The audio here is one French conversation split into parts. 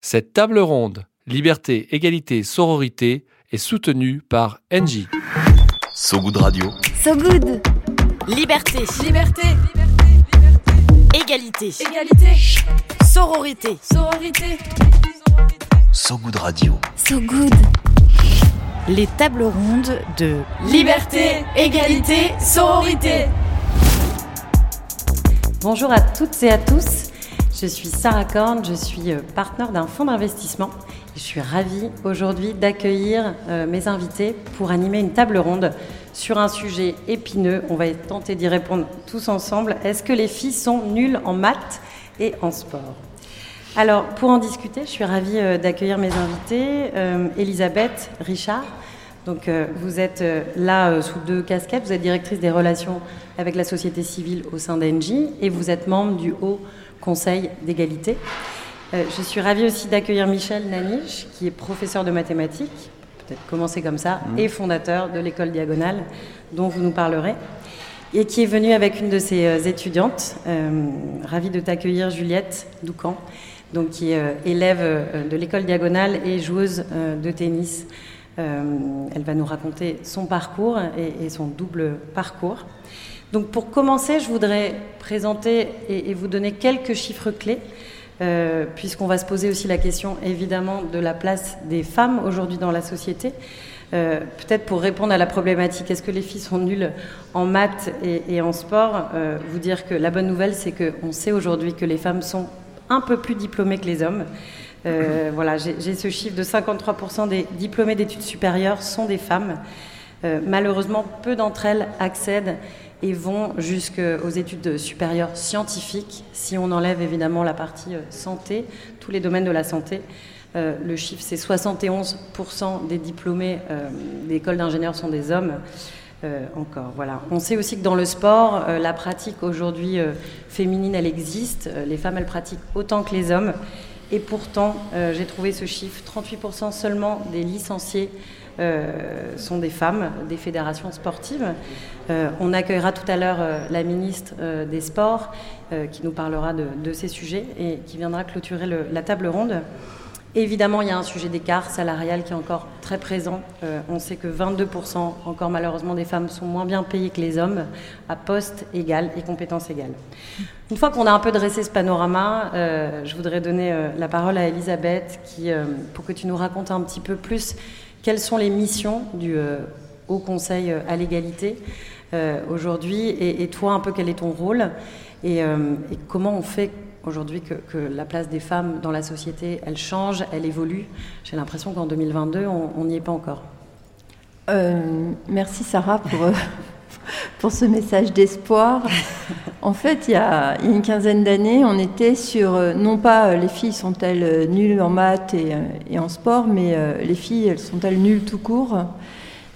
Cette table ronde, liberté, égalité, sororité, est soutenue par NJ. So Good Radio. So Good Liberté. Liberté. Égalité. Égalité. Sororité. Sororité. So Good Radio. So Good Les tables rondes de Liberté. Égalité. Sororité. Bonjour à toutes et à tous. Je suis Sarah Korn, je suis euh, partenaire d'un fonds d'investissement. Je suis ravie aujourd'hui d'accueillir euh, mes invités pour animer une table ronde sur un sujet épineux. On va tenter d'y répondre tous ensemble. Est-ce que les filles sont nulles en maths et en sport? Alors, pour en discuter, je suis ravie euh, d'accueillir mes invités. Elisabeth Richard, donc, vous êtes là sous deux casquettes. Vous êtes directrice des relations avec la société civile au sein d'Engie et vous êtes membre du Haut Conseil d'égalité. Euh, je suis ravie aussi d'accueillir Michel Naniche, qui est professeur de mathématiques, peut-être commencer comme ça, mmh. et fondateur de l'école Diagonale, dont vous nous parlerez, et qui est venu avec une de ses euh, étudiantes. Euh, ravie de t'accueillir, Juliette Doucan, donc, qui est élève de l'école Diagonale et joueuse de tennis. elle va nous raconter son parcours et son double parcours. Donc pour commencer, je voudrais présenter et, vous donner quelques chiffres clés, euh, puisqu'on va se poser aussi la question évidemment de la place des femmes aujourd'hui dans la société. Euh, peut-être pour répondre à la problématique, est-ce que les filles sont nulles en maths et, en sport euh, Vous dire que la bonne nouvelle, c'est qu'on sait aujourd'hui que les femmes sont un peu plus diplômées que les hommes. voilà, j'ai ce chiffre de 53% des diplômés d'études supérieures sont des femmes. malheureusement, peu d'entre elles accèdent et vont jusqu'aux études supérieures scientifiques, si on enlève évidemment la partie euh, santé, tous les domaines de la santé. Euh, le chiffre, c'est 71% des diplômés euh, d'école d'ingénieurs sont des hommes. encore, voilà. On sait aussi que dans le sport, la pratique aujourd'hui féminine, elle existe. les femmes, elles pratiquent autant que les hommes. Et pourtant, j'ai trouvé ce chiffre 38% seulement des licenciés euh, sont des femmes, des fédérations sportives. Euh, on accueillera tout à l'heure euh, la ministre des Sports qui nous parlera de, ces sujets et qui viendra clôturer la table ronde. Évidemment, il y a un sujet d'écart salarial qui est encore très présent. on sait que 22% encore malheureusement des femmes sont moins bien payées que les hommes à poste égal et compétences égales. Une fois qu'on a un peu dressé ce panorama, je voudrais donner la parole à Elisabeth pour que tu nous racontes un petit peu plus quelles sont les missions du euh, Haut Conseil euh, à l'égalité euh, aujourd'hui et, toi, un peu, quel est ton rôle et, comment on fait aujourd'hui que, la place des femmes dans la société, elle change, elle évolue? J'ai l'impression qu'en 2022, on n'y est pas encore. merci Sarah pour, pour ce message d'espoir. En fait, il y, a, une quinzaine d'années, on était sur, euh, non pas euh, les filles sont-elles euh, nulles en maths et, en sport, mais les filles, elles sont-elles nulles tout court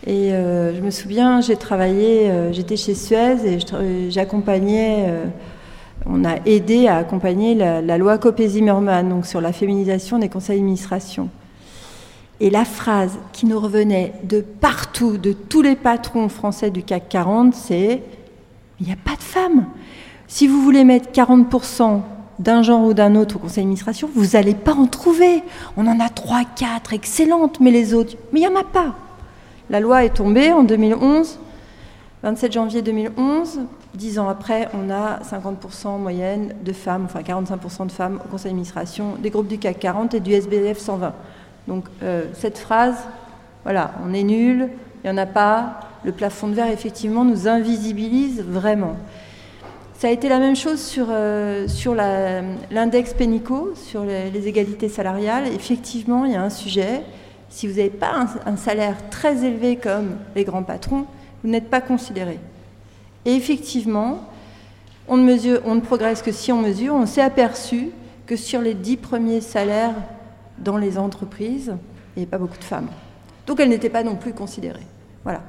Et je me souviens, j'ai travaillé, j'étais chez Suez et j'accompagnais, on a aidé à accompagner la, loi Copé-Zimmermann, donc sur la féminisation des conseils d'administration. Et la phrase qui nous revenait de partout, de tous les patrons français du CAC 40, c'est il n'y a pas de femmes. Si vous voulez mettre 40% d'un genre ou d'un autre au conseil d'administration, vous n'allez pas en trouver. On en a 3, 4 excellentes, mais les autres, mais il n'y en a pas. La loi est tombée en 2011, 27 janvier 2011. Dix ans après, on a 50% en moyenne de femmes, enfin 45% de femmes au conseil d'administration des groupes du CAC 40 et du SBF 120. Donc euh, cette phrase, voilà, on est nul, il n'y en a pas, le plafond de verre effectivement nous invisibilise vraiment. Ça a été la même chose sur, euh, sur l'index Pénico, sur les, égalités salariales. Effectivement, il y a un sujet. Si vous n'avez pas un, salaire très élevé comme les grands patrons, vous n'êtes pas considéré. Et effectivement, on ne, mesure, on ne progresse que si on mesure. On s'est aperçu que sur les dix premiers salaires dans les entreprises, il n'y avait pas beaucoup de femmes. Donc elles n'étaient pas non plus considérées. Voilà.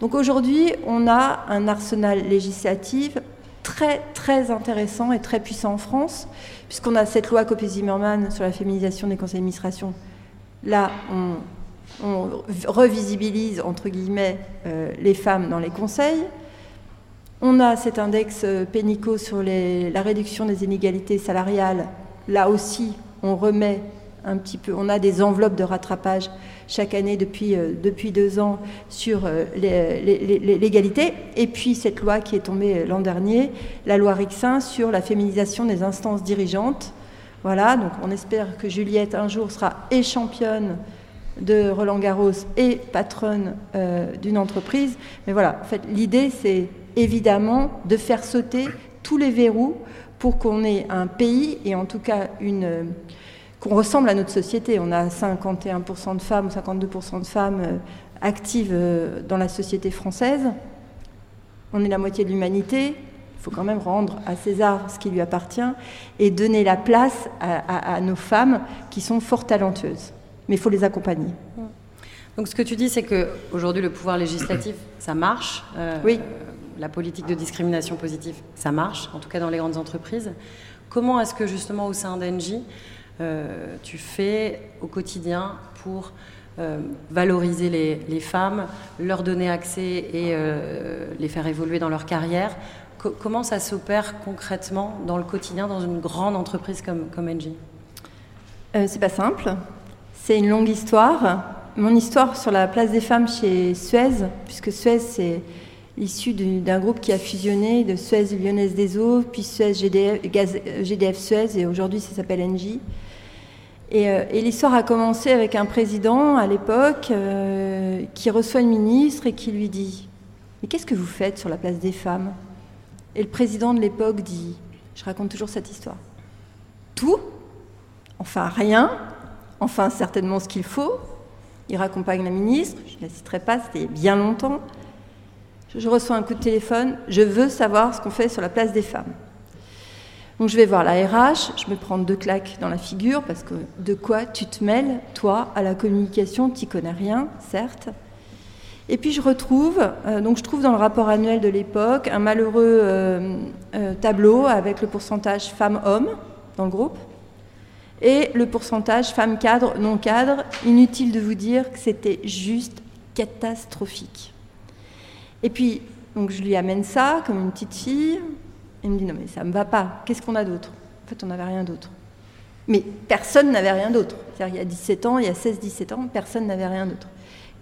Donc aujourd'hui, on a un arsenal législatif très très intéressant et très puissant en France, puisqu'on a cette loi Copé-Zimmermann sur la féminisation des conseils d'administration. Là, on, revisibilise entre guillemets euh, les femmes dans les conseils. On a cet index euh, Pénico sur la réduction des inégalités salariales. Là aussi, on remet On a des enveloppes de rattrapage chaque année depuis, euh, deux ans sur euh, l'égalité. Et puis cette loi qui est tombée l'an dernier, la loi Rixin sur la féminisation des instances dirigeantes. Voilà, donc on espère que Juliette un jour sera et championne de Roland Garros et patronne d'une entreprise. Mais voilà, en fait, l'idée c'est évidemment de faire sauter tous les verrous pour qu'on ait un pays et en tout cas une qu'on ressemble à notre société. On a 51% de femmes ou 52% de femmes euh, actives euh, dans la société française. On est la moitié de l'humanité. Il faut quand même rendre à César ce qui lui appartient et donner la place à, nos femmes qui sont fort talentueuses. Mais il faut les accompagner. Donc ce que tu dis, c'est qu'aujourd'hui, le pouvoir législatif, ça marche. Euh, oui la politique de discrimination positive, ça marche, en tout cas dans les grandes entreprises. Comment est-ce que justement au sein d'Engie, tu fais au quotidien pour euh, valoriser les, femmes, leur donner accès et euh, les faire évoluer dans leur carrière Comment ça s'opère concrètement dans le quotidien dans une grande entreprise comme, comme Engie? C'est pas simple. C'est une longue histoire. Mon histoire sur la place des femmes chez Suez, puisque Suez, c'est issu d'un groupe qui a fusionné de Suez Lyonnaise des Eaux, puis Suez GDF, GDF Suez, et aujourd'hui ça s'appelle Engie. Euh, et, l'histoire a commencé avec un président à l'époque euh, qui reçoit une ministre et qui lui dit Mais qu'est-ce que vous faites sur la place des femmes? Et le président de l'époque dit Je raconte toujours cette histoire. Tout Enfin rien Enfin certainement ce qu'il faut Il raccompagne la ministre, je ne la citerai pas, c'était bien longtemps je reçois un coup de téléphone, je veux savoir ce qu'on fait sur la place des femmes. Donc je vais voir la RH, je me prends deux claques dans la figure parce que de quoi tu te mêles, toi, à la communication, tu connais rien, certes. Et puis je retrouve, euh, donc je trouve dans le rapport annuel de l'époque un malheureux euh, euh, tableau avec le pourcentage femmes-hommes dans le groupe et le pourcentage femmes-cadres, non-cadres. Inutile de vous dire que c'était juste catastrophique. Et puis, donc je lui amène ça comme une petite fille. Il me dit non mais ça me va pas. Qu'est-ce qu'on a d'autre? En fait, on n'avait rien d'autre. Mais personne n'avait rien d'autre. Il y a 17 ans, il y a 16-17 ans, personne n'avait rien d'autre.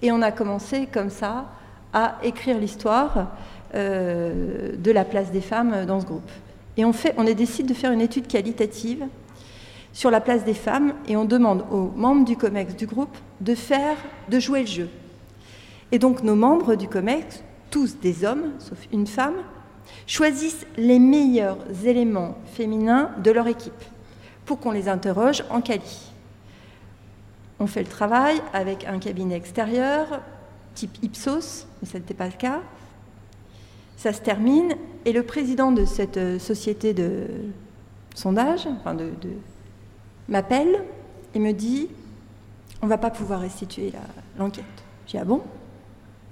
Et on a commencé comme ça à écrire l'histoire euh, de la place des femmes dans ce groupe. Et on, fait, on décide de faire une étude qualitative sur la place des femmes et on demande aux membres du COMEX du groupe de faire, de jouer le jeu. Et donc nos membres du COMEX tous des hommes, sauf une femme, choisissent les meilleurs éléments féminins de leur équipe pour qu'on les interroge en quali. On fait le travail avec un cabinet extérieur, type Ipsos, mais ça n'était pas le cas. Ça se termine et le président de cette euh, société de sondage enfin de, m'appelle et me dit on ne va pas pouvoir restituer l'enquête. J'ai dis ah bon?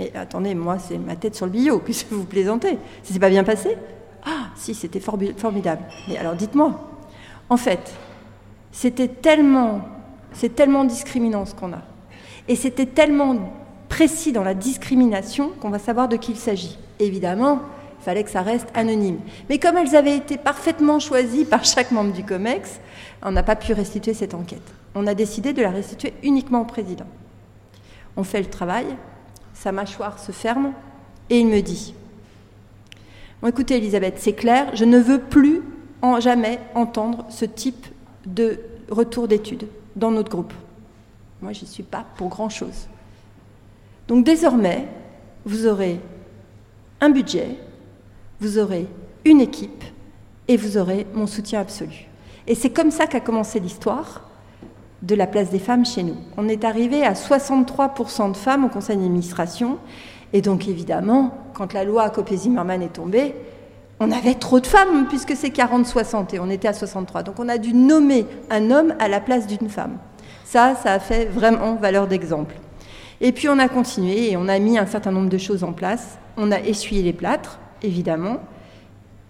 Mais attendez, moi, c'est ma tête sur le billot, puisque vous plaisantez. Ça s'est pas bien passé Ah, si, c'était formidable. Mais alors, dites-moi. En fait, c'était tellement, c'est tellement discriminant ce qu'on a. Et c'était tellement précis dans la discrimination qu'on va savoir de qui il s'agit. Évidemment, il fallait que ça reste anonyme. Mais comme elles avaient été parfaitement choisies par chaque membre du COMEX, on n'a pas pu restituer cette enquête. On a décidé de la restituer uniquement au président. On fait le travail, sa mâchoire se ferme et il me dit Bon, écoutez, Elisabeth, c'est clair, je ne veux plus jamais entendre ce type de retour d'études dans notre groupe. Moi, je n'y suis pas pour grand-chose. Donc désormais, vous aurez un budget, vous aurez une équipe et vous aurez mon soutien absolu. Et c'est comme ça qu'a commencé l'histoire de la place des femmes chez nous. On est arrivé à 63% de femmes au conseil d'administration. Et donc, évidemment, quand la loi Copé-Zimmermann est tombée, on avait trop de femmes, puisque c'est 40-60 et on était à 63. Donc, on a dû nommer un homme à la place d'une femme. Ça, ça a fait vraiment valeur d'exemple. Et puis, on a continué et on a mis un certain nombre de choses en place. On a essuyé les plâtres, évidemment.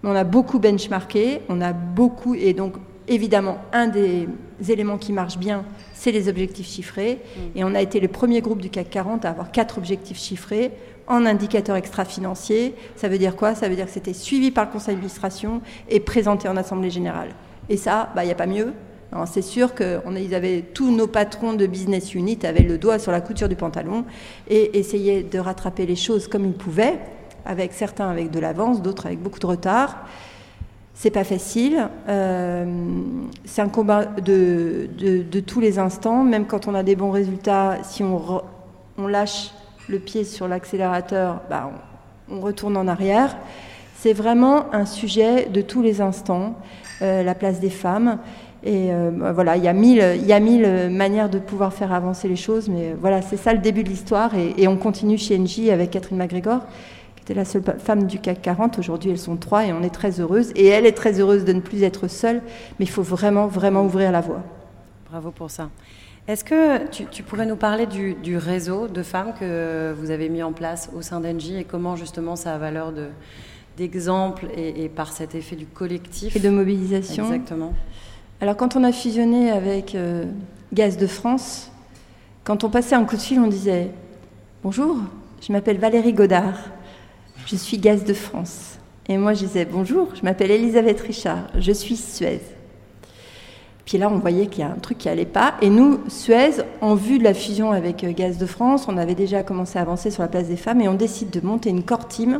On a beaucoup benchmarké, on a beaucoup, et donc évidemment, un des éléments qui marche bien, c'est les objectifs chiffrés. Mm. Et on a été le premier groupe du CAC 40 à avoir quatre objectifs chiffrés en indicateurs extra-financiers. Ça veut dire quoi? Ça veut dire que c'était suivi par le conseil d'administration et présenté en assemblée générale. Et ça, bah, il n'y a pas mieux. C'est sûr qu'ils avaient tous nos patrons de business unit avaient le doigt sur la couture du pantalon et essayaient de rattraper les choses comme ils pouvaient, avec certains avec de l'avance, d'autres avec beaucoup de retard. C'est pas facile. Euh, c'est un combat de, tous les instants, même quand on a des bons résultats. Si on, lâche le pied sur l'accélérateur, bah, on, retourne en arrière. C'est vraiment un sujet de tous les instants, euh, la place des femmes. Et euh, bah, voilà, il y, a mille, il y a mille manières de pouvoir faire avancer les choses, mais voilà, c'est ça le début de l'histoire. Et, et on continue chez NJ avec Catherine McGregor, était la seule femme du CAC 40. Aujourd'hui, elles sont trois et on est très heureuse. Et elle est très heureuse de ne plus être seule, mais il faut vraiment, vraiment ouvrir la voie. Bravo pour ça. Est-ce que tu, tu pourrais nous parler du, du réseau de femmes que vous avez mis en place au sein d'Engie et comment justement ça a valeur de- d'exemple et, et par cet effet du collectif? Et de mobilisation? Exactement. Alors quand on a fusionné avec euh, Gaz de France, quand on passait un coup de fil, on disait Bonjour, je m'appelle Valérie Godard, je suis Gaz de France. Et moi je disais Bonjour, je m'appelle Elisabeth Richard, je suis Suez. Puis là, on voyait qu'il y a un truc qui allait pas. Et nous, Suez, en vue de la fusion avec euh, Gaz de France, on avait déjà commencé à avancer sur la place des femmes et on décide de monter une core team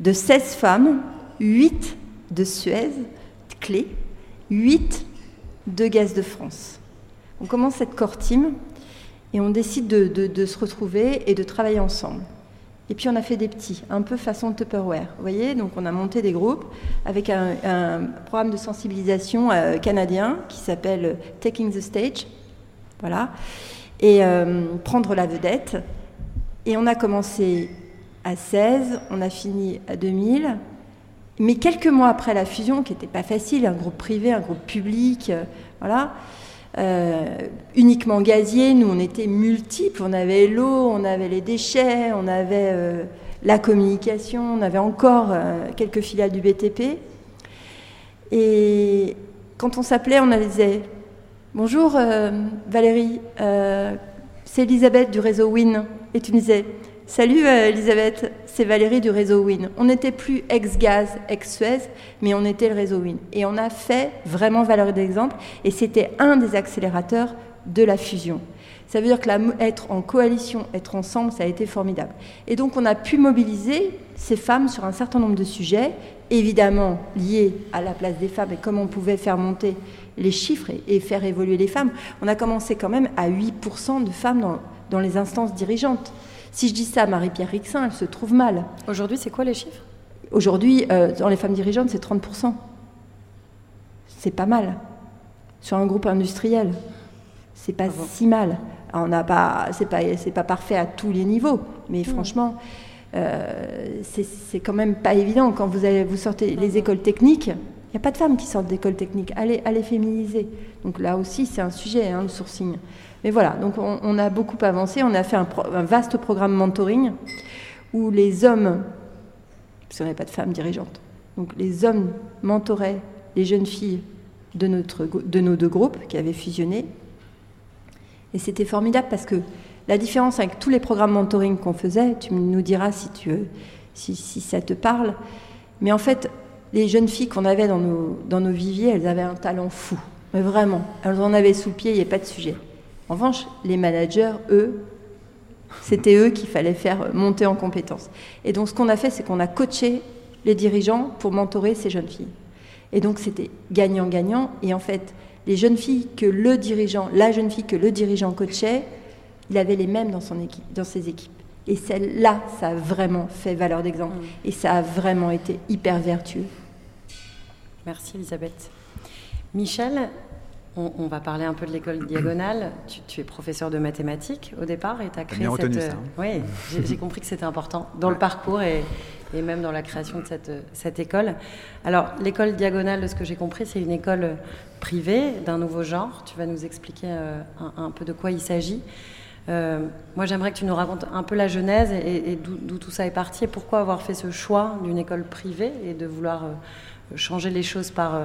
de 16 femmes, 8 de Suez, clés, 8 de Gaz de France. On commence cette core team et on décide de, de- de se retrouver et de travailler ensemble. Et puis on a fait des petits, un peu façon Tupperware. Vous voyez, donc on a monté des groupes avec un, programme de sensibilisation euh, canadien qui s'appelle Taking the Stage. Voilà. Et euh, prendre la vedette. Et on a commencé à 16, on a fini à 2000. Mais quelques mois après la fusion, qui n'était pas facile, un groupe privé, un groupe public, euh, voilà, euh, uniquement gazier, nous on était multiples, on avait l'eau, on avait les déchets, on avait euh, la communication, on avait encore euh, quelques filiales du BTP. Et quand on s'appelait, on disait Bonjour Valérie, c'est Elisabeth du réseau WIN. Et tu me disais Salut euh, Elisabeth, c'est Valérie du réseau WIN. On n'était plus ex-gaz, ex-Suez, mais on était le réseau WIN. Et on a fait vraiment valeur d'exemple, et c'était un des accélérateurs de la fusion. Ça veut dire que être en coalition, être ensemble, ça a été formidable. Et donc on a pu mobiliser ces femmes sur un certain nombre de sujets, évidemment liés à la place des femmes et comment on pouvait faire monter les chiffres et, faire évoluer les femmes. On a commencé quand même à 8% de femmes dans les instances dirigeantes. Si je dis ça à Marie-Pierre Rixin, elle se trouve mal. Aujourd'hui, c'est quoi les chiffres? Aujourd'hui, euh, dans les femmes dirigeantes, c'est 30%. C'est pas mal. Sur un groupe industriel, c'est pas Bravo. si mal. Alors, on n'a pas, c'est pas, c'est pas parfait à tous les niveaux, mais franchement, euh, c'est c'est quand même pas évident quand vous allez, vous sortez les écoles techniques. Il n'y a pas de femmes qui sortent d'écoles techniques. Allez, allez féminiser. Donc là aussi, c'est un sujet, hein, le sourcing. Mais voilà, donc on, a beaucoup avancé. On a fait un, vaste programme mentoring où les hommes, parce qu'on n'avait pas de femmes dirigeantes, donc les hommes mentoraient les jeunes filles de, notre, de nos deux groupes qui avaient fusionné. Et c'était formidable parce que la différence avec tous les programmes mentoring qu'on faisait, tu nous diras si, tu, si ça te parle, mais en fait, les jeunes filles qu'on avait dans nos, dans nos viviers, elles avaient un talent fou. Mais vraiment, elles en avaient sous le pied, il n'y a pas de sujet. En revanche, les managers, eux, c'était eux qu'il fallait faire monter en compétences. Et donc, ce qu'on a fait, c'est qu'on a coaché les dirigeants pour mentorer ces jeunes filles. Et donc, c'était gagnant-gagnant. Et en fait, les jeunes filles que le dirigeant, la jeune fille que le dirigeant coachait, il avait les mêmes dans, son équipe, dans ses équipes. Et celle-là, ça a vraiment fait valeur d'exemple. Et ça a vraiment été hyper vertueux. Merci Elisabeth. Michel, on, on va parler un peu de l'école diagonale. Tu, tu es professeur de mathématiques au départ et tu as créé bien cette... retenu ça, hein. Oui, j'ai compris que c'était important dans le parcours et, et même dans la création de cette, cette école. Alors, l'école diagonale, de ce que j'ai compris, c'est une école privée d'un nouveau genre. Tu vas nous expliquer euh, un, un peu de quoi il s'agit. Euh, moi, j'aimerais que tu nous racontes un peu la genèse et, et d'où tout ça est parti et pourquoi avoir fait ce choix d'une école privée et de vouloir euh, changer les choses par, euh,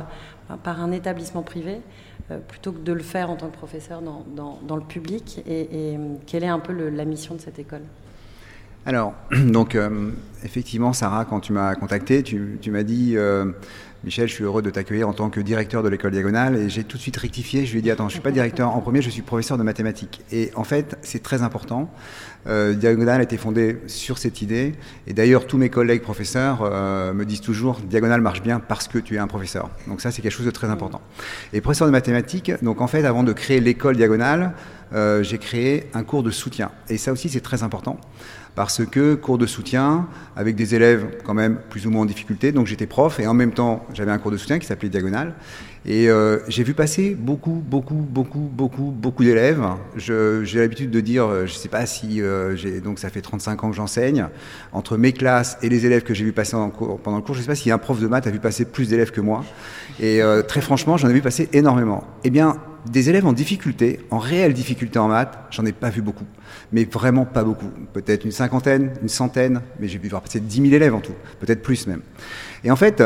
par un établissement privé euh, plutôt que de le faire en tant que professeur dans, dans- le public et, euh, quelle est un peu la mission de cette école? Alors, donc, euh, effectivement, Sarah, quand tu m'as contacté, tu, tu m'as dit, euh, Michel, je suis heureux de t'accueillir en tant que directeur de l'école Diagonale. Et j'ai tout de suite rectifié. Je lui ai dit, attends, je suis pas directeur. En premier, je suis professeur de mathématiques. Et en fait, c'est très important. Euh, Diagonale a été fondée sur cette idée. Et d'ailleurs, tous mes collègues professeurs euh, me disent toujours, Diagonale marche bien parce que tu es un professeur. Donc ça, c'est quelque chose de très important. Et professeur de mathématiques, donc en fait, avant de créer l'école Diagonale, euh, j'ai créé un cours de soutien. Et ça aussi, c'est très important parce que cours de soutien avec des élèves quand même plus ou moins en difficulté. Donc j'étais prof et en même temps j'avais un cours de soutien qui s'appelait Diagonale. Et euh, j'ai vu passer beaucoup, beaucoup, beaucoup, beaucoup, beaucoup d'élèves. J'ai l'habitude de dire, euh, je ne sais pas si euh, donc ça fait 35 ans que j'enseigne entre mes classes et les élèves que j'ai vu passer en cours, pendant le cours. Je ne sais pas si un prof de maths a vu passer plus d'élèves que moi. Et euh, très franchement, j'en ai vu passer énormément. Eh bien, des élèves en difficulté, en réelle difficulté en maths, j'en ai pas vu beaucoup. Mais vraiment pas beaucoup. Peut-être une cinquantaine, une centaine, mais j'ai pu voir passer 10 000 élèves en tout. Peut-être plus même. Et en fait,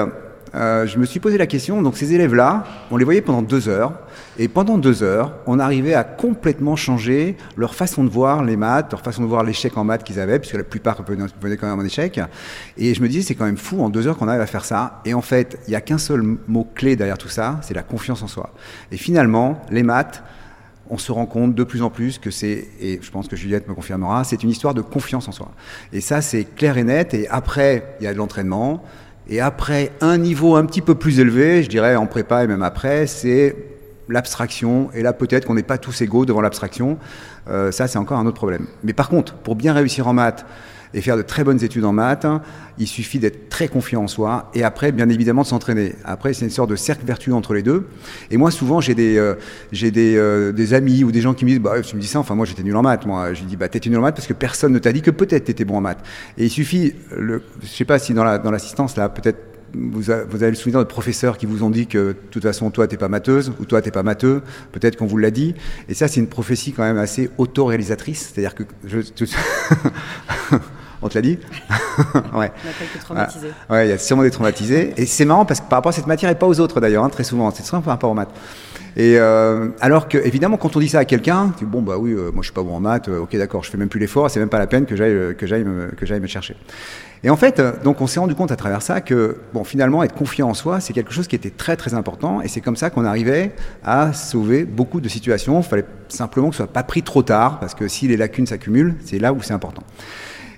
euh, je me suis posé la question, donc ces élèves-là, on les voyait pendant deux heures, et pendant deux heures, on arrivait à complètement changer leur façon de voir les maths, leur façon de voir l'échec en maths qu'ils avaient, puisque la plupart venaient quand même en échec. Et je me disais, c'est quand même fou en deux heures qu'on arrive à faire ça. Et en fait, il n'y a qu'un seul mot clé derrière tout ça, c'est la confiance en soi. Et finalement, les maths, on se rend compte de plus en plus que c'est, et je pense que Juliette me confirmera, c'est une histoire de confiance en soi. Et ça, c'est clair et net. Et après, il y a de l'entraînement. Et après, un niveau un petit peu plus élevé, je dirais en prépa et même après, c'est l'abstraction. Et là, peut-être qu'on n'est pas tous égaux devant l'abstraction. Euh, ça, c'est encore un autre problème. Mais par contre, pour bien réussir en maths, et faire de très bonnes études en maths, il suffit d'être très confiant en soi et après, bien évidemment, de s'entraîner. Après, c'est une sorte de cercle vertueux entre les deux. Et moi, souvent, j'ai des, euh, des, euh, des, amis ou des gens qui me disent, bah, tu me dis ça, enfin, moi, j'étais nul en maths, moi. Je dis, bah, t'étais nul en maths parce que personne ne t'a dit que peut-être t'étais bon en maths. Et il suffit, le, je sais pas si dans la, dans l'assistance, là, peut-être vous, a, vous, avez le souvenir de professeurs qui vous ont dit que de toute façon toi t'es pas matheuse ou toi t'es pas matheux, peut-être qu'on vous l'a dit. Et ça c'est une prophétie quand même assez autoréalisatrice, c'est-à-dire que je, On te l'a dit Ouais. On a quelques traumatisés. Ah, ouais, il y a sûrement des traumatisés. Et c'est marrant parce que par rapport à cette matière et pas aux autres d'ailleurs, hein, très souvent. C'est souvent par rapport aux maths. Et euh, alors que, évidemment, quand on dit ça à quelqu'un, tu dis bon bah oui, euh, moi je suis pas bon en maths, euh, ok d'accord, je fais même plus l'effort, c'est même pas la peine que j'aille que j'aille me, que j'aille me chercher. Et en fait, euh, donc on s'est rendu compte à travers ça que bon finalement être confiant en soi, c'est quelque chose qui était très très important, et c'est comme ça qu'on arrivait à sauver beaucoup de situations. Il fallait simplement que ce soit pas pris trop tard, parce que si les lacunes s'accumulent, c'est là où c'est important.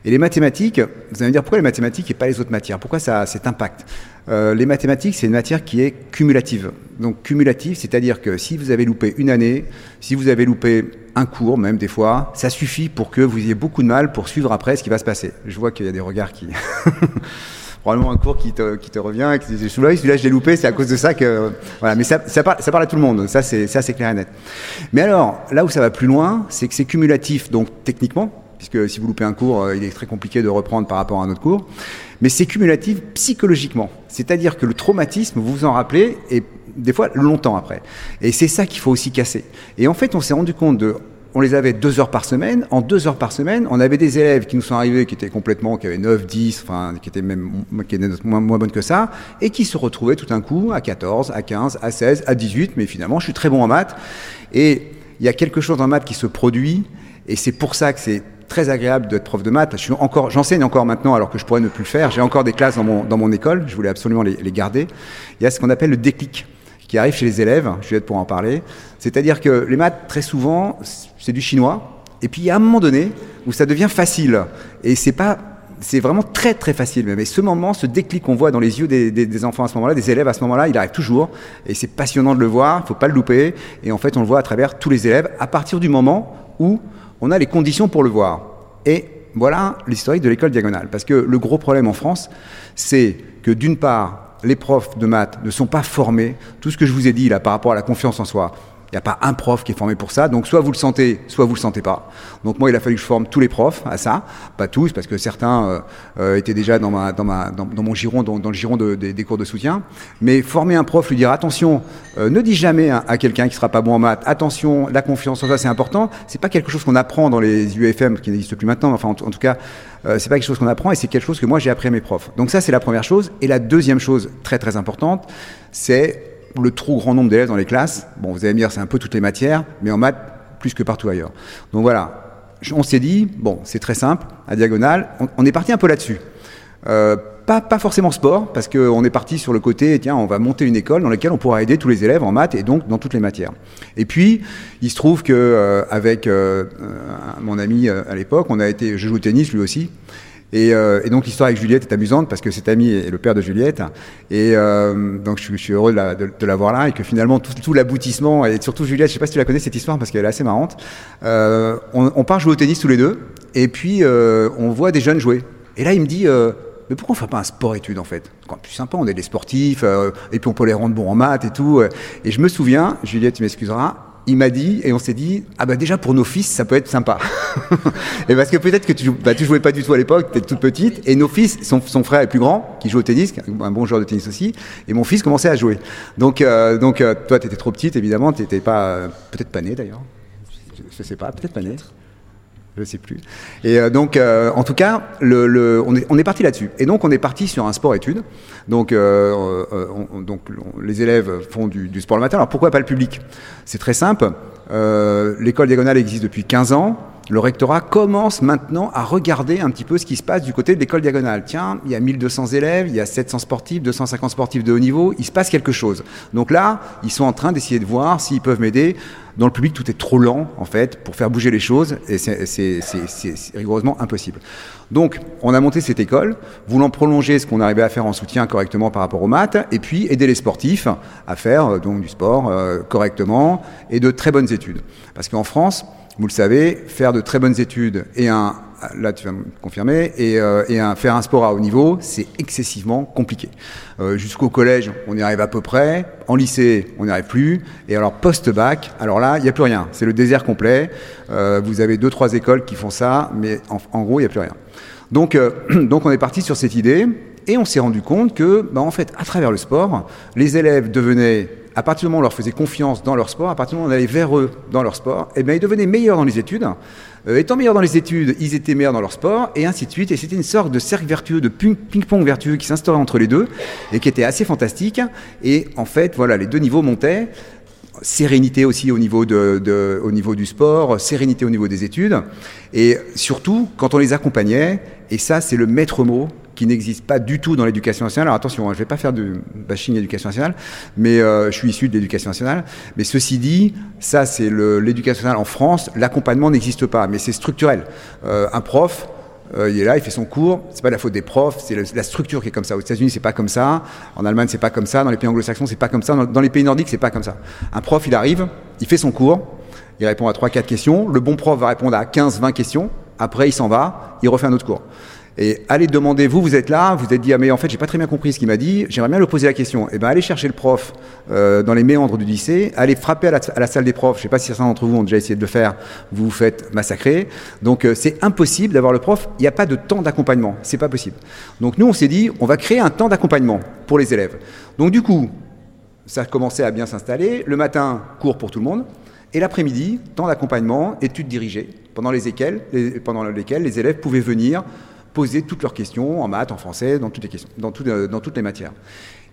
Et les mathématiques, vous allez me dire pourquoi les mathématiques et pas les autres matières? Pourquoi ça a cet impact? Euh, Les mathématiques, c'est une matière qui est cumulative. Donc cumulative, c'est-à-dire que si vous avez loupé une année, si vous avez loupé un cours, même des fois, ça suffit pour que vous ayez beaucoup de mal pour suivre après ce qui va se passer. Je vois qu'il y a des regards qui... probablement un cours qui te, qui te revient, qui te dit celui-là, je l'ai loupé, c'est à cause de ça que voilà. Mais ça, ça, parle, ça parle à tout le monde, ça c'est ça c'est clair et net. Mais alors là où ça va plus loin, c'est que c'est cumulatif, donc techniquement, puisque si vous loupez un cours, euh, il est très compliqué de reprendre par rapport à un autre cours. Mais c'est cumulatif psychologiquement, c'est-à-dire que le traumatisme, vous vous en rappelez, et des fois longtemps après. Et c'est ça qu'il faut aussi casser. Et en fait, on s'est rendu compte de on les avait deux heures par semaine. En deux heures par semaine, on avait des élèves qui nous sont arrivés, qui étaient complètement, qui avaient 9, 10, enfin, qui étaient même qui étaient moins, moins bonnes que ça, et qui se retrouvaient tout d'un coup à 14, à 15, à 16, à 18, mais finalement, je suis très bon en maths. Et il y a quelque chose en maths qui se produit, et c'est pour ça que c'est très agréable d'être prof de maths. Je encore, j'enseigne encore maintenant alors que je pourrais ne plus le faire. J'ai encore des classes dans mon, dans mon école. Je voulais absolument les garder. Il y a ce qu'on appelle le déclic qui arrive chez les élèves. Je vais être pour en parler. C'est-à-dire que les maths, très souvent, c'est du chinois. Et puis a un moment donné où ça devient facile. Et c'est pas c'est vraiment très très facile. Et ce moment, ce déclic qu'on voit dans les yeux des, des, des enfants à ce moment-là, des élèves à ce moment-là, il arrive toujours. Et c'est passionnant de le voir, il faut pas le louper. Et en fait, on le voit à travers tous les élèves à partir du moment où on a les conditions pour le voir. Et voilà l'historique de l'école diagonale. Parce que le gros problème en France, c'est que d'une part, les profs de maths ne sont pas formés. Tout ce que je vous ai dit là par rapport à la confiance en soi, il n'y a pas un prof qui est formé pour ça. Donc soit vous le sentez, soit vous le sentez pas. Donc moi, il a fallu que je forme tous les profs à ça, pas tous, parce que certains euh, euh, étaient déjà dans, mon giron, dans, le giron de, de, des cours de soutien. Mais former un prof, lui dire attention, euh, ne dis jamais à, quelqu'un qui sera pas bon en maths, attention, la confiance en soi, c'est important. C'est pas quelque chose qu'on apprend dans les UFM qui n'existent plus maintenant. Enfin, en, en tout cas, euh, c'est pas quelque chose qu'on apprend et c'est quelque chose que moi j'ai appris à mes profs. Donc ça, c'est la première chose. Et la deuxième chose très très importante, c'est le trop grand nombre d'élèves dans les classes. Bon, vous allez me dire, c'est un peu toutes les matières, mais en maths, plus que partout ailleurs. Donc voilà, on s'est dit, bon, c'est très simple, à Diagonale, on, est parti un peu là-dessus. Euh, pas, pas, forcément sport, parce qu'on est parti sur le côté, tiens, on va monter une école dans laquelle on pourra aider tous les élèves en maths et donc dans toutes les matières. Et puis, il se trouve que euh, avec euh, mon ami à l'époque, on a été, je joue au tennis lui aussi, et, euh, et, donc l'histoire avec Juliette est amusante parce que cet ami est le père de Juliette. Et euh, donc je, suis heureux de la, voir là et que finalement tout, l'aboutissement, et surtout Juliette, je sais pas si tu la connais cette histoire parce qu'elle est assez marrante. Euh, on, part jouer au tennis tous les deux et puis on voit des jeunes jouer. Et là il me dit mais pourquoi on fait pas un sport-études en fait? Quand plus sympa, on est des sportifs et puis on peut les rendre bons en maths et tout. Et je me souviens, Juliette, tu m'excuseras, il m'a dit, et on s'est dit, ah bah déjà pour nos fils, ça peut être sympa. et parce que peut-être que tu, bah, tu jouais pas du tout à l'époque, tu étais toute petite, et nos fils, son, son, frère est plus grand, qui joue au tennis, un bon joueur de tennis aussi, et mon fils commençait à jouer. Donc, euh, donc euh, toi, tu étais trop petite, évidemment, tu n'étais pas, euh, peut-être pas né d'ailleurs. Je, je, sais pas, peut-être pas né. Je sais plus. Et euh, donc, euh, en tout cas, on est, parti là-dessus. Et donc, on est parti sur un sport-études. Donc, euh, les élèves font du, du, sport le matin. Alors, pourquoi pas le public? C'est très simple. L'école diagonale existe depuis 15 ans le rectorat commence maintenant à regarder un petit peu ce qui se passe du côté de l'école diagonale. Tiens, il y a 1200 élèves, il y a 700 sportifs, 250 sportifs de haut niveau, il se passe quelque chose. Donc là, ils sont en train d'essayer de voir s'ils peuvent m'aider. Dans le public, tout est trop lent, en fait, pour faire bouger les choses, et c'est rigoureusement impossible. Donc, on a monté cette école, voulant prolonger ce qu'on arrivait à faire en soutien correctement par rapport aux maths, et puis aider les sportifs à faire donc du sport euh, correctement et de très bonnes études. Parce qu'en France, vous le savez, faire de très bonnes études et un, là tu vas me confirmer, et, euh, et un, faire un sport à haut niveau, c'est excessivement compliqué. Euh, Jusqu'au collège, on y arrive à peu près. En lycée, on n'y arrive plus. Et alors post-bac, alors là, il n'y a plus rien. C'est le désert complet. Euh, vous avez deux, trois écoles qui font ça, mais en, en gros, il n'y a plus rien. Donc, donc on est parti sur cette idée. Et on s'est rendu compte que, bah, en fait, à travers le sport, les élèves devenaient à partir du moment où on leur faisait confiance dans leur sport, à partir du moment où on allait vers eux dans leur sport, eh bien, ils devenaient meilleurs dans les études. Euh, étant meilleurs dans les études, ils étaient meilleurs dans leur sport, et ainsi de suite. Et c'était une sorte de cercle vertueux, de ping-pong vertueux qui s'instaurait entre les deux, et qui était assez fantastique. Et en fait, voilà, les deux niveaux montaient. Sérénité aussi au niveau, du sport, sérénité au niveau des études. Et surtout, quand on les accompagnait, et ça, c'est le maître mot qui n'existe pas du tout dans l'éducation nationale. Alors attention, je ne vais pas faire de bashing éducation nationale, mais euh, je suis issu de l'éducation nationale. Mais ceci dit, ça c'est l'éducation nationale en France, l'accompagnement n'existe pas, mais c'est structurel. Euh, un prof, euh, il est là, il fait son cours. C'est pas la faute des profs, c'est la structure qui est comme ça. Aux États-Unis, c'est pas comme ça. En Allemagne, c'est pas comme ça. Dans les pays anglo-saxons, c'est pas comme ça. Dans, dans les pays nordiques, c'est pas comme ça. Un prof, il arrive, il fait son cours, il répond à 3-4 questions. Le bon prof va répondre à 15-20 questions. Après, il s'en va, il refait un autre cours. Et allez demander, vous, vous êtes là, vous êtes dit, ah mais en fait, j'ai pas très bien compris ce qu'il m'a dit, j'aimerais bien lui poser la question. Et ben, allez chercher le prof euh, dans les méandres du lycée, allez frapper à la, à la salle des profs. Je sais pas si certains d'entre vous ont déjà essayé de le faire, vous vous faites massacrer. Donc, euh, c'est impossible d'avoir le prof. Il n'y a pas de temps d'accompagnement. C'est pas possible. Donc, nous, on s'est dit, on va créer un temps d'accompagnement pour les élèves. Donc, du coup, ça a commencé à bien s'installer. Le matin, cours pour tout le monde. Et l'après-midi, temps d'accompagnement, études dirigées, pendant pendant lesquelles les élèves pouvaient venir poser toutes leurs questions en maths, en français, dans toutes les, questions, dans, tout, dans toutes les matières.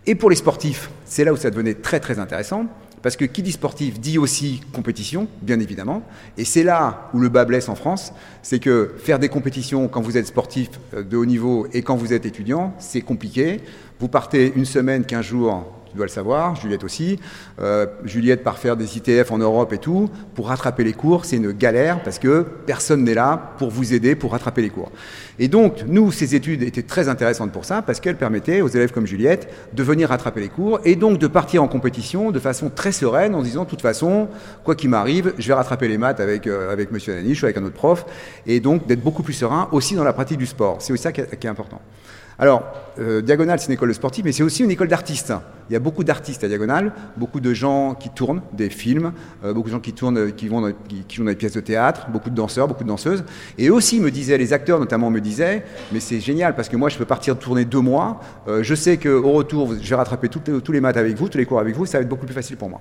Et pour les sportifs, c'est là où ça devenait très très intéressant, parce que qui dit sportif dit aussi compétition, bien évidemment. Et c'est là où le bas blesse en France, c'est que faire des compétitions quand vous êtes sportif de haut niveau et quand vous êtes étudiant, c'est compliqué. Vous partez une semaine, quinze jours tu dois le savoir, Juliette aussi. Euh, Juliette part faire des ITF en Europe et tout. Pour rattraper les cours, c'est une galère parce que personne n'est là pour vous aider pour rattraper les cours. Et donc, nous, ces études étaient très intéressantes pour ça parce qu'elles permettaient aux élèves comme Juliette de venir rattraper les cours et donc de partir en compétition de façon très sereine en disant, de toute façon, quoi qu'il m'arrive, je vais rattraper les maths avec, euh, avec Monsieur ou avec un autre prof et donc d'être beaucoup plus serein aussi dans la pratique du sport. C'est aussi ça qui est important. Alors, euh, Diagonale, c'est une école de sportifs, mais c'est aussi une école d'artistes. Il y a beaucoup d'artistes à Diagonale, beaucoup de gens qui tournent des films, euh, beaucoup de gens qui tournent, qui vont, qui, jouent dans des pièces de théâtre, beaucoup de danseurs, beaucoup de danseuses. Et aussi me disaient, les acteurs notamment me disaient, mais c'est génial parce que moi je peux partir tourner deux mois. Euh, je sais qu'au retour, je vais rattraper tous les maths avec vous, tous les cours avec vous, ça va être beaucoup plus facile pour moi.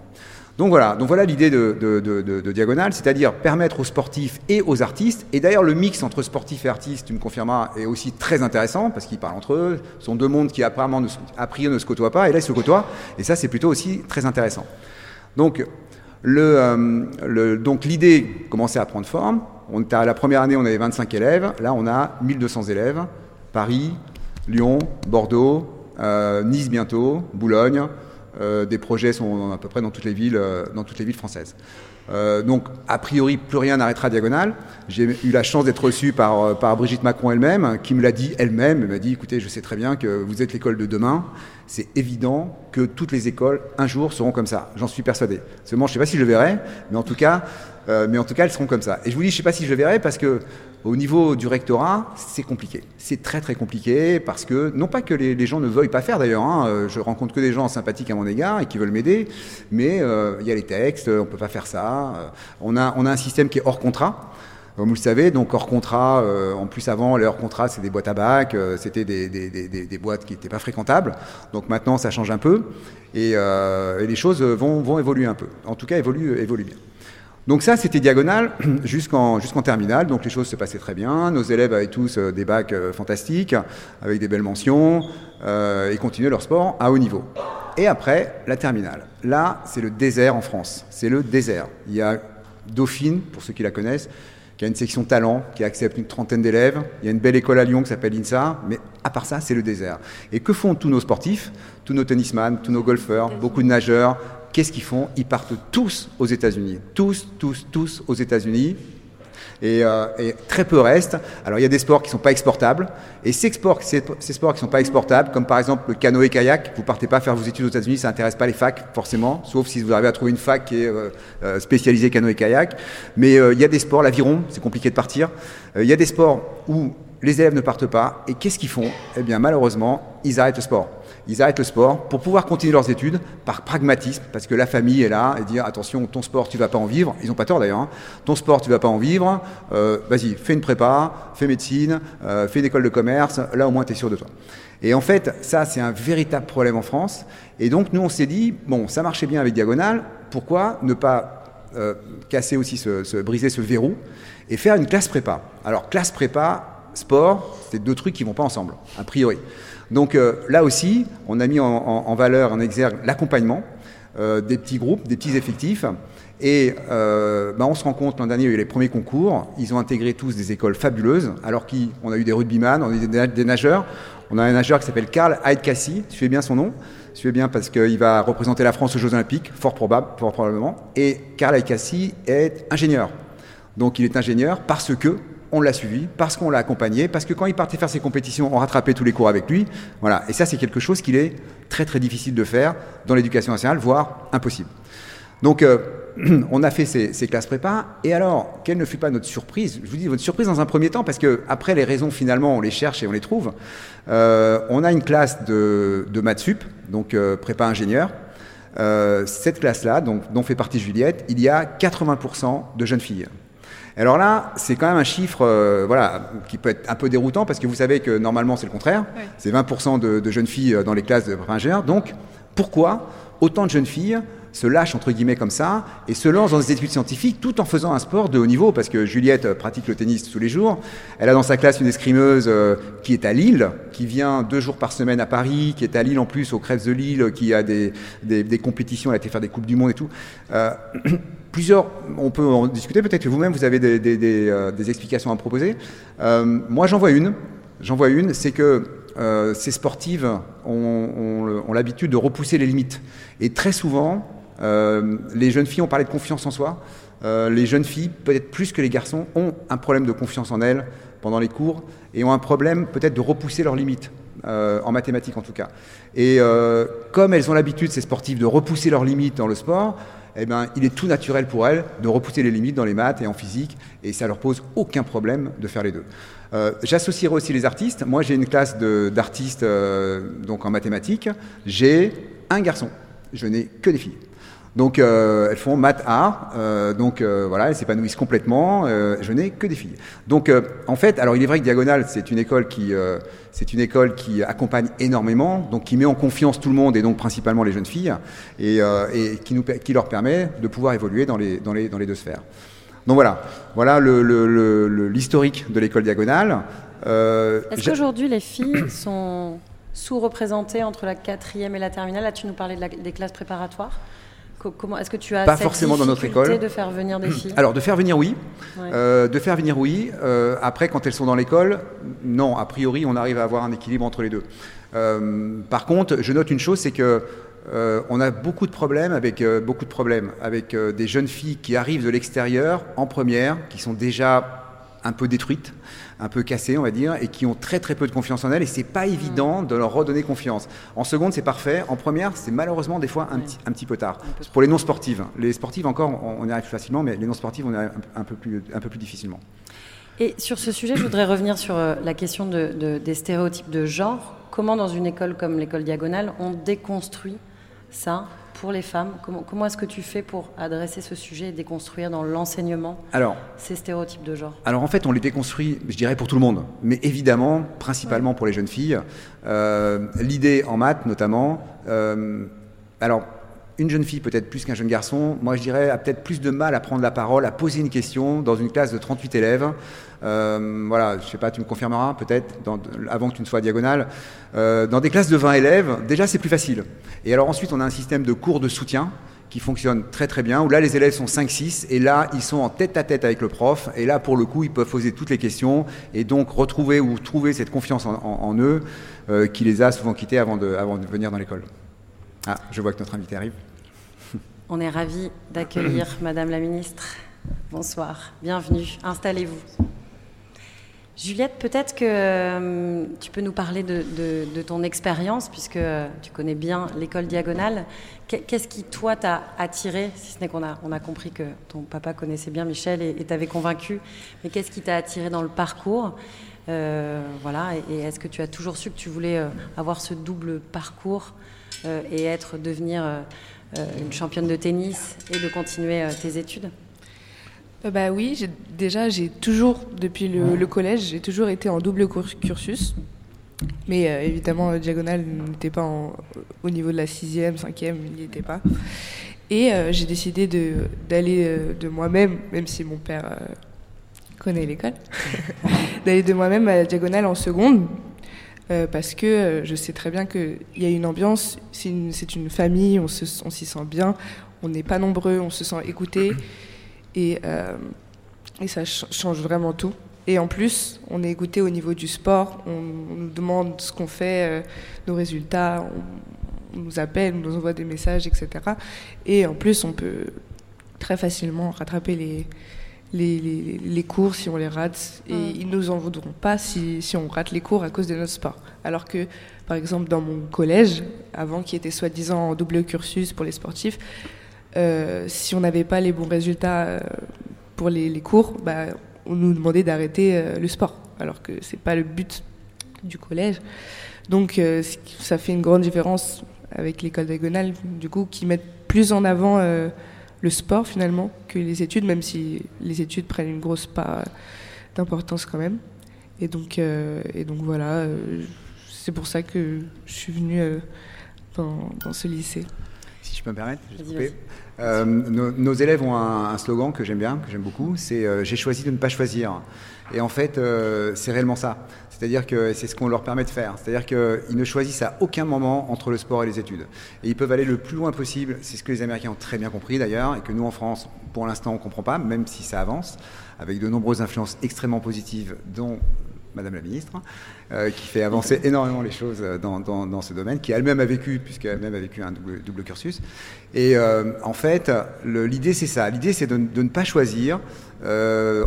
Donc voilà, donc voilà l'idée de, Diagonale, c'est-à-dire permettre aux sportifs et aux artistes, et d'ailleurs le mix entre sportifs et artistes, tu me confirmeras, est aussi très intéressant, parce qu'ils parlent entre eux, ce sont deux mondes qui apparemment ne, a ne se côtoient pas, et là ils se côtoient, et ça c'est plutôt aussi très intéressant. Donc euh, l'idée commençait à prendre forme, On était à la première année, on avait 25 élèves. Là, on a 1200 élèves. Paris, Lyon, Bordeaux, euh, Nice bientôt, Boulogne. Euh, des projets sont à peu près dans toutes les villes, euh, dans toutes les villes françaises. Euh, donc, a priori, plus rien n'arrêtera Diagonale. J'ai eu la chance d'être reçu par, Brigitte Macron elle-même, qui me l'a dit elle-même. Elle m'a dit, écoutez, je sais très bien que vous êtes l'école de demain. C'est évident que toutes les écoles, un jour, seront comme ça. J'en suis persuadé. Seulement, je ne sais pas si je le verrai, mais en tout cas, mais en tout cas, elles seront comme ça. Et je vous dis, je ne sais pas si je le verrai parce que au niveau du rectorat, c'est compliqué. C'est très très compliqué parce que, non pas que les, gens ne veuillent pas faire d'ailleurs, hein, euh, je rencontre que des gens sympathiques à mon égard et qui veulent m'aider, mais euh, il y a les textes, on ne peut pas faire ça. euh, on, a, on a un système qui est hors contrat. Comme vous le savez, donc hors contrat, en plus avant, les hors contrat, c'est des boîtes à bac, c'était des, boîtes qui n'étaient pas fréquentables. Donc maintenant, ça change un peu et, et les choses vont, vont évoluer un peu. En tout cas, évoluent, évoluent bien. Donc ça, c'était diagonal jusqu'en jusqu'en terminale. Donc les choses se passaient très bien. Nos élèves avaient tous euh, des bacs euh, fantastiques, avec des belles mentions, euh, et continuaient leur sport à haut niveau. Et après, la terminale. Là, c'est le désert en France. C'est le désert. Il y a Dauphine, pour ceux qui la connaissent, qui a une section talent, qui accepte une trentaine d'élèves. Il y a une belle école à Lyon qui s'appelle INSA, mais à part ça, c'est le désert. Et que font tous nos sportifs, tous nos tennisman, tous nos golfeurs, beaucoup de nageurs Qu'est-ce qu'ils font? Ils partent tous aux États-Unis. Tous, tous, tous aux États-Unis. Et, euh, très peu restent. Alors il y a des sports qui ne sont pas exportables. Et ces sports, ces, sports qui ne sont pas exportables, comme par exemple le canoë-kayak, vous partez pas faire vos études aux États-Unis, ça n'intéresse pas les facs forcément, sauf si vous arrivez à trouver une fac qui est euh, spécialisée canoë-kayak. Mais euh, il y a des sports, l'aviron, c'est compliqué de partir. Euh, il y a des sports où les élèves ne partent pas. Et qu'est-ce qu'ils font? Eh bien malheureusement, ils arrêtent le sport ils arrêtent le sport pour pouvoir continuer leurs études par pragmatisme, parce que la famille est là et dire attention, ton sport, tu vas pas en vivre. Ils n'ont pas tort d'ailleurs. Hein. Ton sport, tu vas pas en vivre. Euh, Vas-y, fais une prépa, fais médecine, euh, fais une école de commerce. Là, au moins, tu es sûr de toi. Et en fait, ça, c'est un véritable problème en France. Et donc, nous, on s'est dit bon, ça marchait bien avec Diagonale. Pourquoi ne pas euh, casser aussi, ce, briser ce verrou et faire une classe prépa? Alors, classe prépa, sport, c'est deux trucs qui vont pas ensemble, a priori. Donc euh, là aussi, on a mis en, valeur, en exergue l'accompagnement euh, des petits groupes, des petits effectifs. Et euh, bah on se rend compte, l'an dernier, il y a eu les premiers concours. Ils ont intégré tous des écoles fabuleuses. Alors qu'on a eu des rugbyman, on a eu des, nageurs. On a un nageur qui s'appelle Karl Heidkassi, suivez bien son nom. Suivez bien parce qu'il va représenter la France aux Jeux Olympiques, fort probablement. Et Karl Heidkassi est ingénieur. Donc il est ingénieur parce que on l'a suivi, parce qu'on l'a accompagné, parce que quand il partait faire ses compétitions, on rattrapait tous les cours avec lui. Voilà. Et ça, c'est quelque chose qu'il est très très difficile de faire dans l'éducation nationale, voire impossible. Donc, euh, on a fait ces, classes prépa. Et alors, quelle ne fut pas notre surprise? Je vous dis votre surprise dans un premier temps, parce que après les raisons, finalement, on les cherche et on les trouve. Euh, on a une classe de, de maths sup, donc euh, prépa ingénieur. Cette classe-là, dont fait partie Juliette, il y a 80% de jeunes filles. Alors là, c'est quand même un chiffre euh, voilà, qui peut être un peu déroutant parce que vous savez que normalement c'est le contraire. Oui. C'est 20% de, de, jeunes filles dans les classes de prépa ingénieur. Donc pourquoi autant de jeunes filles se lâchent entre guillemets comme ça et se lancent dans des études scientifiques tout en faisant un sport de haut niveau? Parce que Juliette pratique le tennis tous les jours. Elle a dans sa classe une escrimeuse euh, qui est à Lille, qui vient deux jours par semaine à Paris, qui est à Lille en plus aux crêpes de Lille, qui a des, des, des compétitions, elle a été faire des coupes du monde et tout. Euh, on peut en discuter, peut-être que vous-même vous avez des, euh, explications à proposer. Euh, moi j'en vois une, j'en vois une, c'est que euh, ces sportives ont, l'habitude de repousser les limites. Et très souvent, les jeunes filles ont parlé de confiance en soi. Les jeunes filles, peut-être plus que les garçons, ont un problème de confiance en elles pendant les cours et ont un problème peut-être de repousser leurs limites. En mathématiques en tout cas. Et comme elles ont l'habitude, ces sportives, de repousser leurs limites dans le sport, eh ben, il est tout naturel pour elles de repousser les limites dans les maths et en physique, et ça leur pose aucun problème de faire les deux. Euh, J'associerai aussi les artistes. Moi, j'ai une classe d'artistes euh, en mathématiques. J'ai un garçon. Je n'ai que des filles. Donc euh, elles font maths art, euh, donc euh, voilà, elles s'épanouissent complètement. Je n'ai que des filles. Donc en fait, alors il est vrai que Diagonale, c'est une école qui c'est une école qui accompagne énormément, donc qui met en confiance tout le monde et donc principalement les jeunes filles, et, et qui, nous, qui leur permet de pouvoir évoluer dans les, dans les, dans les deux sphères. Donc voilà, voilà l'historique de l'école Diagonale. Est-ce qu'aujourd'hui les filles sont sous-représentées entre la quatrième et la terminale? Là, tu nous parlais de la, des classes préparatoires. Comment est-ce que tu as Pas cette forcément dans notre difficulté école. de faire venir des filles? Alors de faire venir oui, Ouais. Euh, de faire venir oui. Euh, après quand elles sont dans l'école, non. A priori on arrive à avoir un équilibre entre les deux. Euh, par contre, je note une chose, c'est que on a beaucoup de problèmes avec beaucoup de problèmes avec des jeunes filles qui arrivent de l'extérieur en première, qui sont déjà un peu détruites, un peu cassées, on va dire, et qui ont très très peu de confiance en elles. Et c'est pas évident de leur redonner confiance. En seconde, c'est parfait. En première, c'est malheureusement des fois un, petit, un petit peu tard. Pour les non sportives, les sportives encore, on, y arrive plus facilement, mais les non sportives, on y arrive un, peu plus un peu plus difficilement. Et sur ce sujet, je voudrais revenir sur euh, la question de, de- des stéréotypes de genre. Comment, dans une école comme l'école Diagonale, on déconstruit ça? Pour les femmes Comment, comment est-ce que tu fais pour adresser ce sujet et déconstruire dans l'enseignement ces stéréotypes de genre? Alors en fait, on les déconstruit, je dirais, pour tout le monde, mais évidemment, principalement pour les jeunes filles. Euh, L'idée en maths, notamment, euh, alors une jeune fille peut-être plus qu'un jeune garçon, moi je dirais, a peut-être plus de mal à prendre la parole, à poser une question dans une classe de 38 élèves. Euh, voilà, je sais pas, tu me confirmeras peut-être, avant que tu ne sois diagonale. Euh, dans des classes de 20 élèves, déjà c'est plus facile. Et alors ensuite, on a un système de cours de soutien qui fonctionne très très bien, où là les élèves sont 5-6 et là ils sont en tête à tête avec le prof et là pour le coup ils peuvent poser toutes les questions et donc retrouver ou trouver cette confiance en eux euh, qui les a souvent quittés avant de, avant de venir dans l'école. Ah, je vois que notre invité arrive. On est ravis d'accueillir Madame la Ministre. Bonsoir, bienvenue, installez-vous. Juliette, peut-être que euh, tu peux nous parler de, ton expérience, puisque euh, tu connais bien l'école diagonale. Qu'est- Qu'est-ce qui, toi, t'a attiré, si ce n'est qu'on a, compris que ton papa connaissait bien Michel et t'avait convaincu, mais qu'est-ce qui t'a attiré dans le parcours Euh, Voilà, et, est-ce que tu as toujours su que tu voulais avoir ce double parcours et être, devenir une championne de tennis et de continuer tes études? Bah oui, j'ai- déjà j'ai toujours, depuis le, le collège, j'ai toujours été en double cursus. Mais euh, évidemment, euh, Diagonale n'était pas en- au niveau de la sixième, cinquième, il n'y était pas. Et euh, j'ai décidé d'aller euh, de moi-même, même si mon père euh, connaît l'école, d'aller de moi-même à la Diagonale en seconde. euh, parce que euh, je sais très bien qu'il y a une ambiance, c'est une, famille, on se- on s'y sent bien, on n'est pas nombreux, on se sent écouté. Et, euh, et ça ch- change vraiment tout. Et en plus, on est écouté au niveau du sport, on, on nous demande ce qu'on fait, euh, nos résultats, on, on nous appelle, on nous envoie des messages, etc. Et en plus, on peut très facilement rattraper les, les, les, les cours si on les rate. Et Mm. ils nous en voudront pas si, si on rate les cours à cause de notre sport. Alors que, par exemple, dans mon collège, avant qui était soi-disant en double cursus pour les sportifs, si on n'avait pas les bons résultats euh, pour les, cours, bah, on nous demandait d'arrêter euh, le sport, alors que c'est pas le but du collège. Donc euh, ça fait une grande différence avec l'école diagonale, du coup, qui mettent plus en avant euh, le sport finalement que les études, même si les études prennent une grosse part euh, d'importance quand même. Et donc, euh, voilà, euh, c'est pour ça que je suis venue euh, dans ce lycée. Si je peux me permettre, je vais Vas-y, couper. Euh, nos, nos élèves ont un, un slogan que j'aime bien, que j'aime beaucoup, c'est euh, j'ai choisi de ne pas choisir. Et en fait, euh, c'est réellement ça. C'est-à-dire que c'est ce qu'on leur permet de faire. C'est-à-dire qu'ils ne choisissent à aucun moment entre le sport et les études. Et ils peuvent aller le plus loin possible. C'est ce que les Américains ont très bien compris d'ailleurs, et que nous en France, pour l'instant, on ne comprend pas, même si ça avance, avec de nombreuses influences extrêmement positives, dont Madame la ministre, euh, qui fait avancer énormément les choses euh, dans, ce domaine, qui elle-même a vécu, puisqu'elle-même a vécu un double, cursus. Et euh, en fait, l'idée c'est ça. L'idée c'est de, ne pas choisir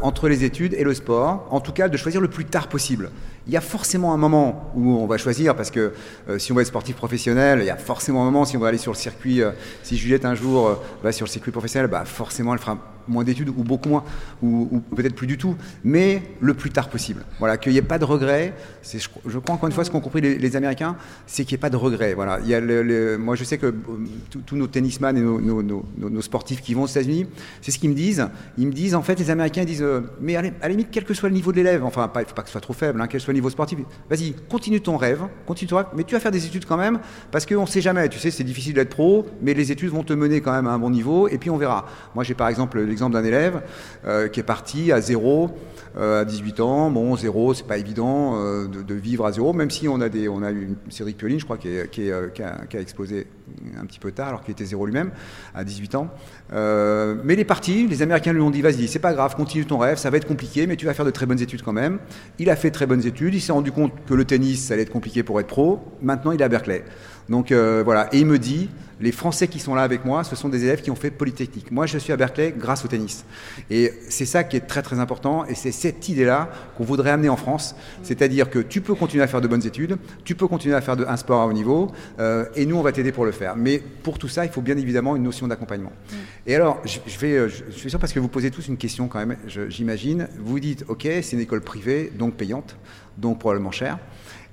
entre les études et le sport, en tout cas de choisir le plus tard possible. Il y a forcément un moment où on va choisir, parce que si on va être sportif professionnel, il y a forcément un moment, si on va aller sur le circuit, si Juliette un jour va sur le circuit professionnel, bah, forcément elle fera moins d'études, ou beaucoup moins, ou, peut-être plus du tout, mais le plus tard possible. Voilà, qu'il n'y ait pas de regret. Je, crois encore une fois ce qu'ont compris les, Américains, c'est qu'il n'y ait pas de regret. Voilà, moi je sais que euh, tous nos tennisman et nos, sportifs qui vont aux États-Unis, c'est ce qu'ils me disent. Ils me disent, en fait, les Américains disent, euh, mais à la limite, quel que soit le niveau de l'élève, enfin, il ne faut pas que ce soit trop faible, hein, quel soit le niveau sportif, vas-y, continue ton rêve, continue ton rêve, mais tu vas faire des études quand même, parce qu'on ne sait jamais, tu sais, c'est difficile d'être pro, mais les études vont te mener quand même à un bon niveau, et puis on verra. Moi, j'ai par exemple l'exemple d'un élève qui est parti à zéro à 18 ans. Bon, zéro, c'est pas évident de, vivre à zéro, même si on a, des, on a une série de je crois, qui, qui, a, explosé un petit peu tard, alors qu'il était zéro lui-même, à 18 ans. mais il est parti, les Américains lui ont dit, vas-y, c'est pas grave, continue ton rêve, ça va être compliqué, mais tu vas faire de très bonnes études quand même. Il a fait très bonnes études, il s'est rendu compte que le tennis, ça allait être compliqué pour être pro. Maintenant, il est à Berkeley. Donc euh, voilà, et il me dit, les Français qui sont là avec moi, ce sont des élèves qui ont fait Polytechnique. Moi, je suis à Berkeley grâce au tennis. Et c'est ça qui est très très important, et c'est cette idée-là qu'on voudrait amener en France. C'est-à-dire que tu peux continuer à faire de bonnes études, tu peux continuer à faire de, un sport à haut niveau, euh, et nous, on va t'aider pour le faire. Mais pour tout ça, il faut bien évidemment une notion d'accompagnement. Et alors, je, vais, euh, je, suis sûr parce que vous posez tous une question quand même, j'imagine. Vous dites, ok, c'est une école privée, donc payante, donc probablement chère.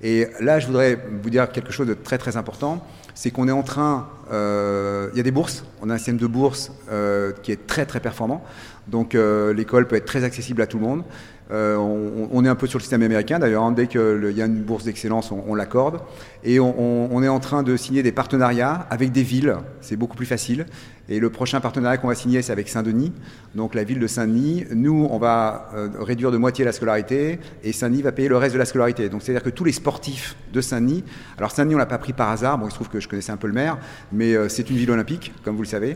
Et là, je voudrais vous dire quelque chose de très très important, c'est qu'on est en train, euh, il y a des bourses, on a un système de bourse euh, qui est très très performant, donc l'école peut être très accessible à tout le monde. Euh, on, est un peu sur le système américain d'ailleurs, hein. dès qu'il y a une bourse d'excellence, on, l'accorde. Et on, est en train de signer des partenariats avec des villes, c'est beaucoup plus facile. Et le prochain partenariat qu'on va signer, c'est avec Saint-Denis, donc la ville de Saint-Denis. Nous, on va euh, réduire de moitié la scolarité et Saint-Denis va payer le reste de la scolarité. Donc c'est-à-dire que tous les sportifs de Saint-Denis, alors Saint-Denis, on l'a pas pris par hasard, bon, il se trouve que je connaissais un peu le maire, mais euh, c'est une ville olympique, comme vous le savez.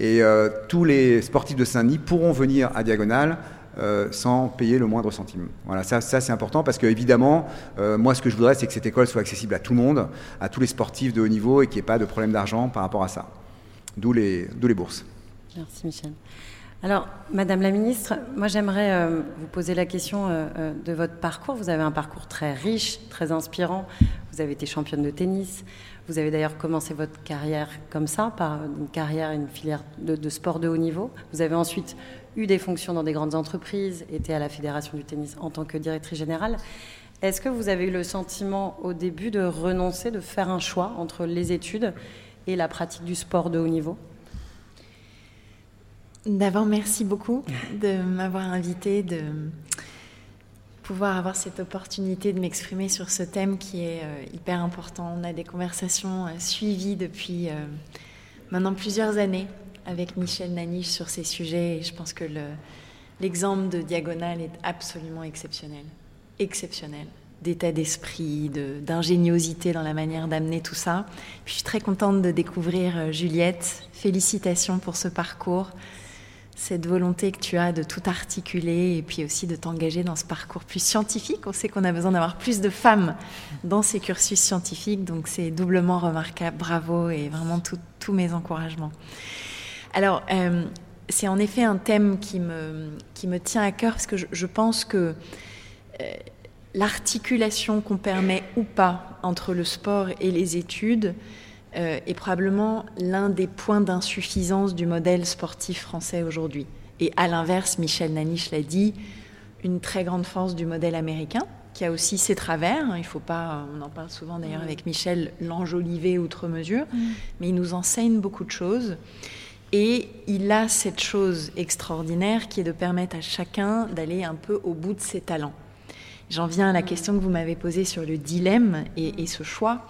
Et tous les sportifs de Saint-Denis pourront venir à Diagonale euh, sans payer le moindre centime. Voilà, ça, ça c'est important parce que évidemment, euh, moi ce que je voudrais, c'est que cette école soit accessible à tout le monde, à tous les sportifs de haut niveau et qu'il n'y ait pas de problème d'argent par rapport à ça. D'où les, les bourses. Merci Michel. Alors, Madame la Ministre, moi j'aimerais euh, vous poser la question de votre parcours. Vous avez un parcours très riche, très inspirant. Vous avez été championne de tennis. Vous avez d'ailleurs commencé votre carrière comme ça, par une carrière, une filière de, de sport de haut niveau. Vous avez ensuite eu des fonctions dans des grandes entreprises, été à la Fédération du tennis en tant que directrice générale. Est-ce que vous avez eu le sentiment au début de renoncer, de faire un choix entre les études et la pratique du sport de haut niveau? D'abord, merci beaucoup de m'avoir invité, de pouvoir avoir cette opportunité de m'exprimer sur ce thème qui est euh, hyper important. On a des conversations euh, suivies depuis euh, maintenant plusieurs années avec Michel Naniche sur ces sujets et je pense que l'exemple de Diagonale est absolument exceptionnel. Exceptionnel d'état d'esprit, d'ingéniosité dans la manière d'amener tout ça. je suis très contente de découvrir euh, Juliette. Félicitations pour ce parcours, cette volonté que tu as de tout articuler et puis aussi de t'engager dans ce parcours plus scientifique. On sait qu'on a besoin d'avoir plus de femmes dans ces cursus scientifiques, donc c'est doublement remarquable. Bravo et vraiment tous mes encouragements. Alors, euh, c'est en effet un thème qui me, qui me tient à cœur parce que je, pense que euh, l'articulation qu'on permet ou pas entre le sport et les études euh, est probablement l'un des points d'insuffisance du modèle sportif français aujourd'hui. Et à l'inverse, Michel Naniche l'a dit, une très grande force du modèle américain, qui a aussi ses travers. Il faut pas, on en parle souvent d'ailleurs avec Michel, l'enjoliver outre mesure, mais il nous enseigne beaucoup de choses. Et il a cette chose extraordinaire qui est de permettre à chacun d'aller un peu au bout de ses talents. J'en viens à la question que vous m'avez posée sur le dilemme et, ce choix.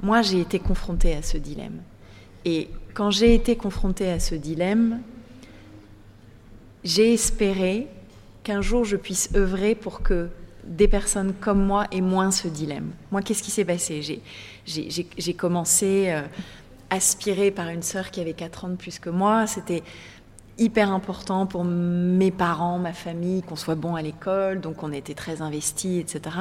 Moi, j'ai été confrontée à ce dilemme. Et quand j'ai été confrontée à ce dilemme, j'ai espéré qu'un jour je puisse œuvrer pour que des personnes comme moi aient moins ce dilemme. Moi, qu'est-ce qui s'est passé? J'ai commencé euh, aspirée par une sœur qui avait 4 ans de plus que moi. C'était hyper important pour mes parents, ma famille, qu'on soit bon à l'école, donc on était très investis, etc.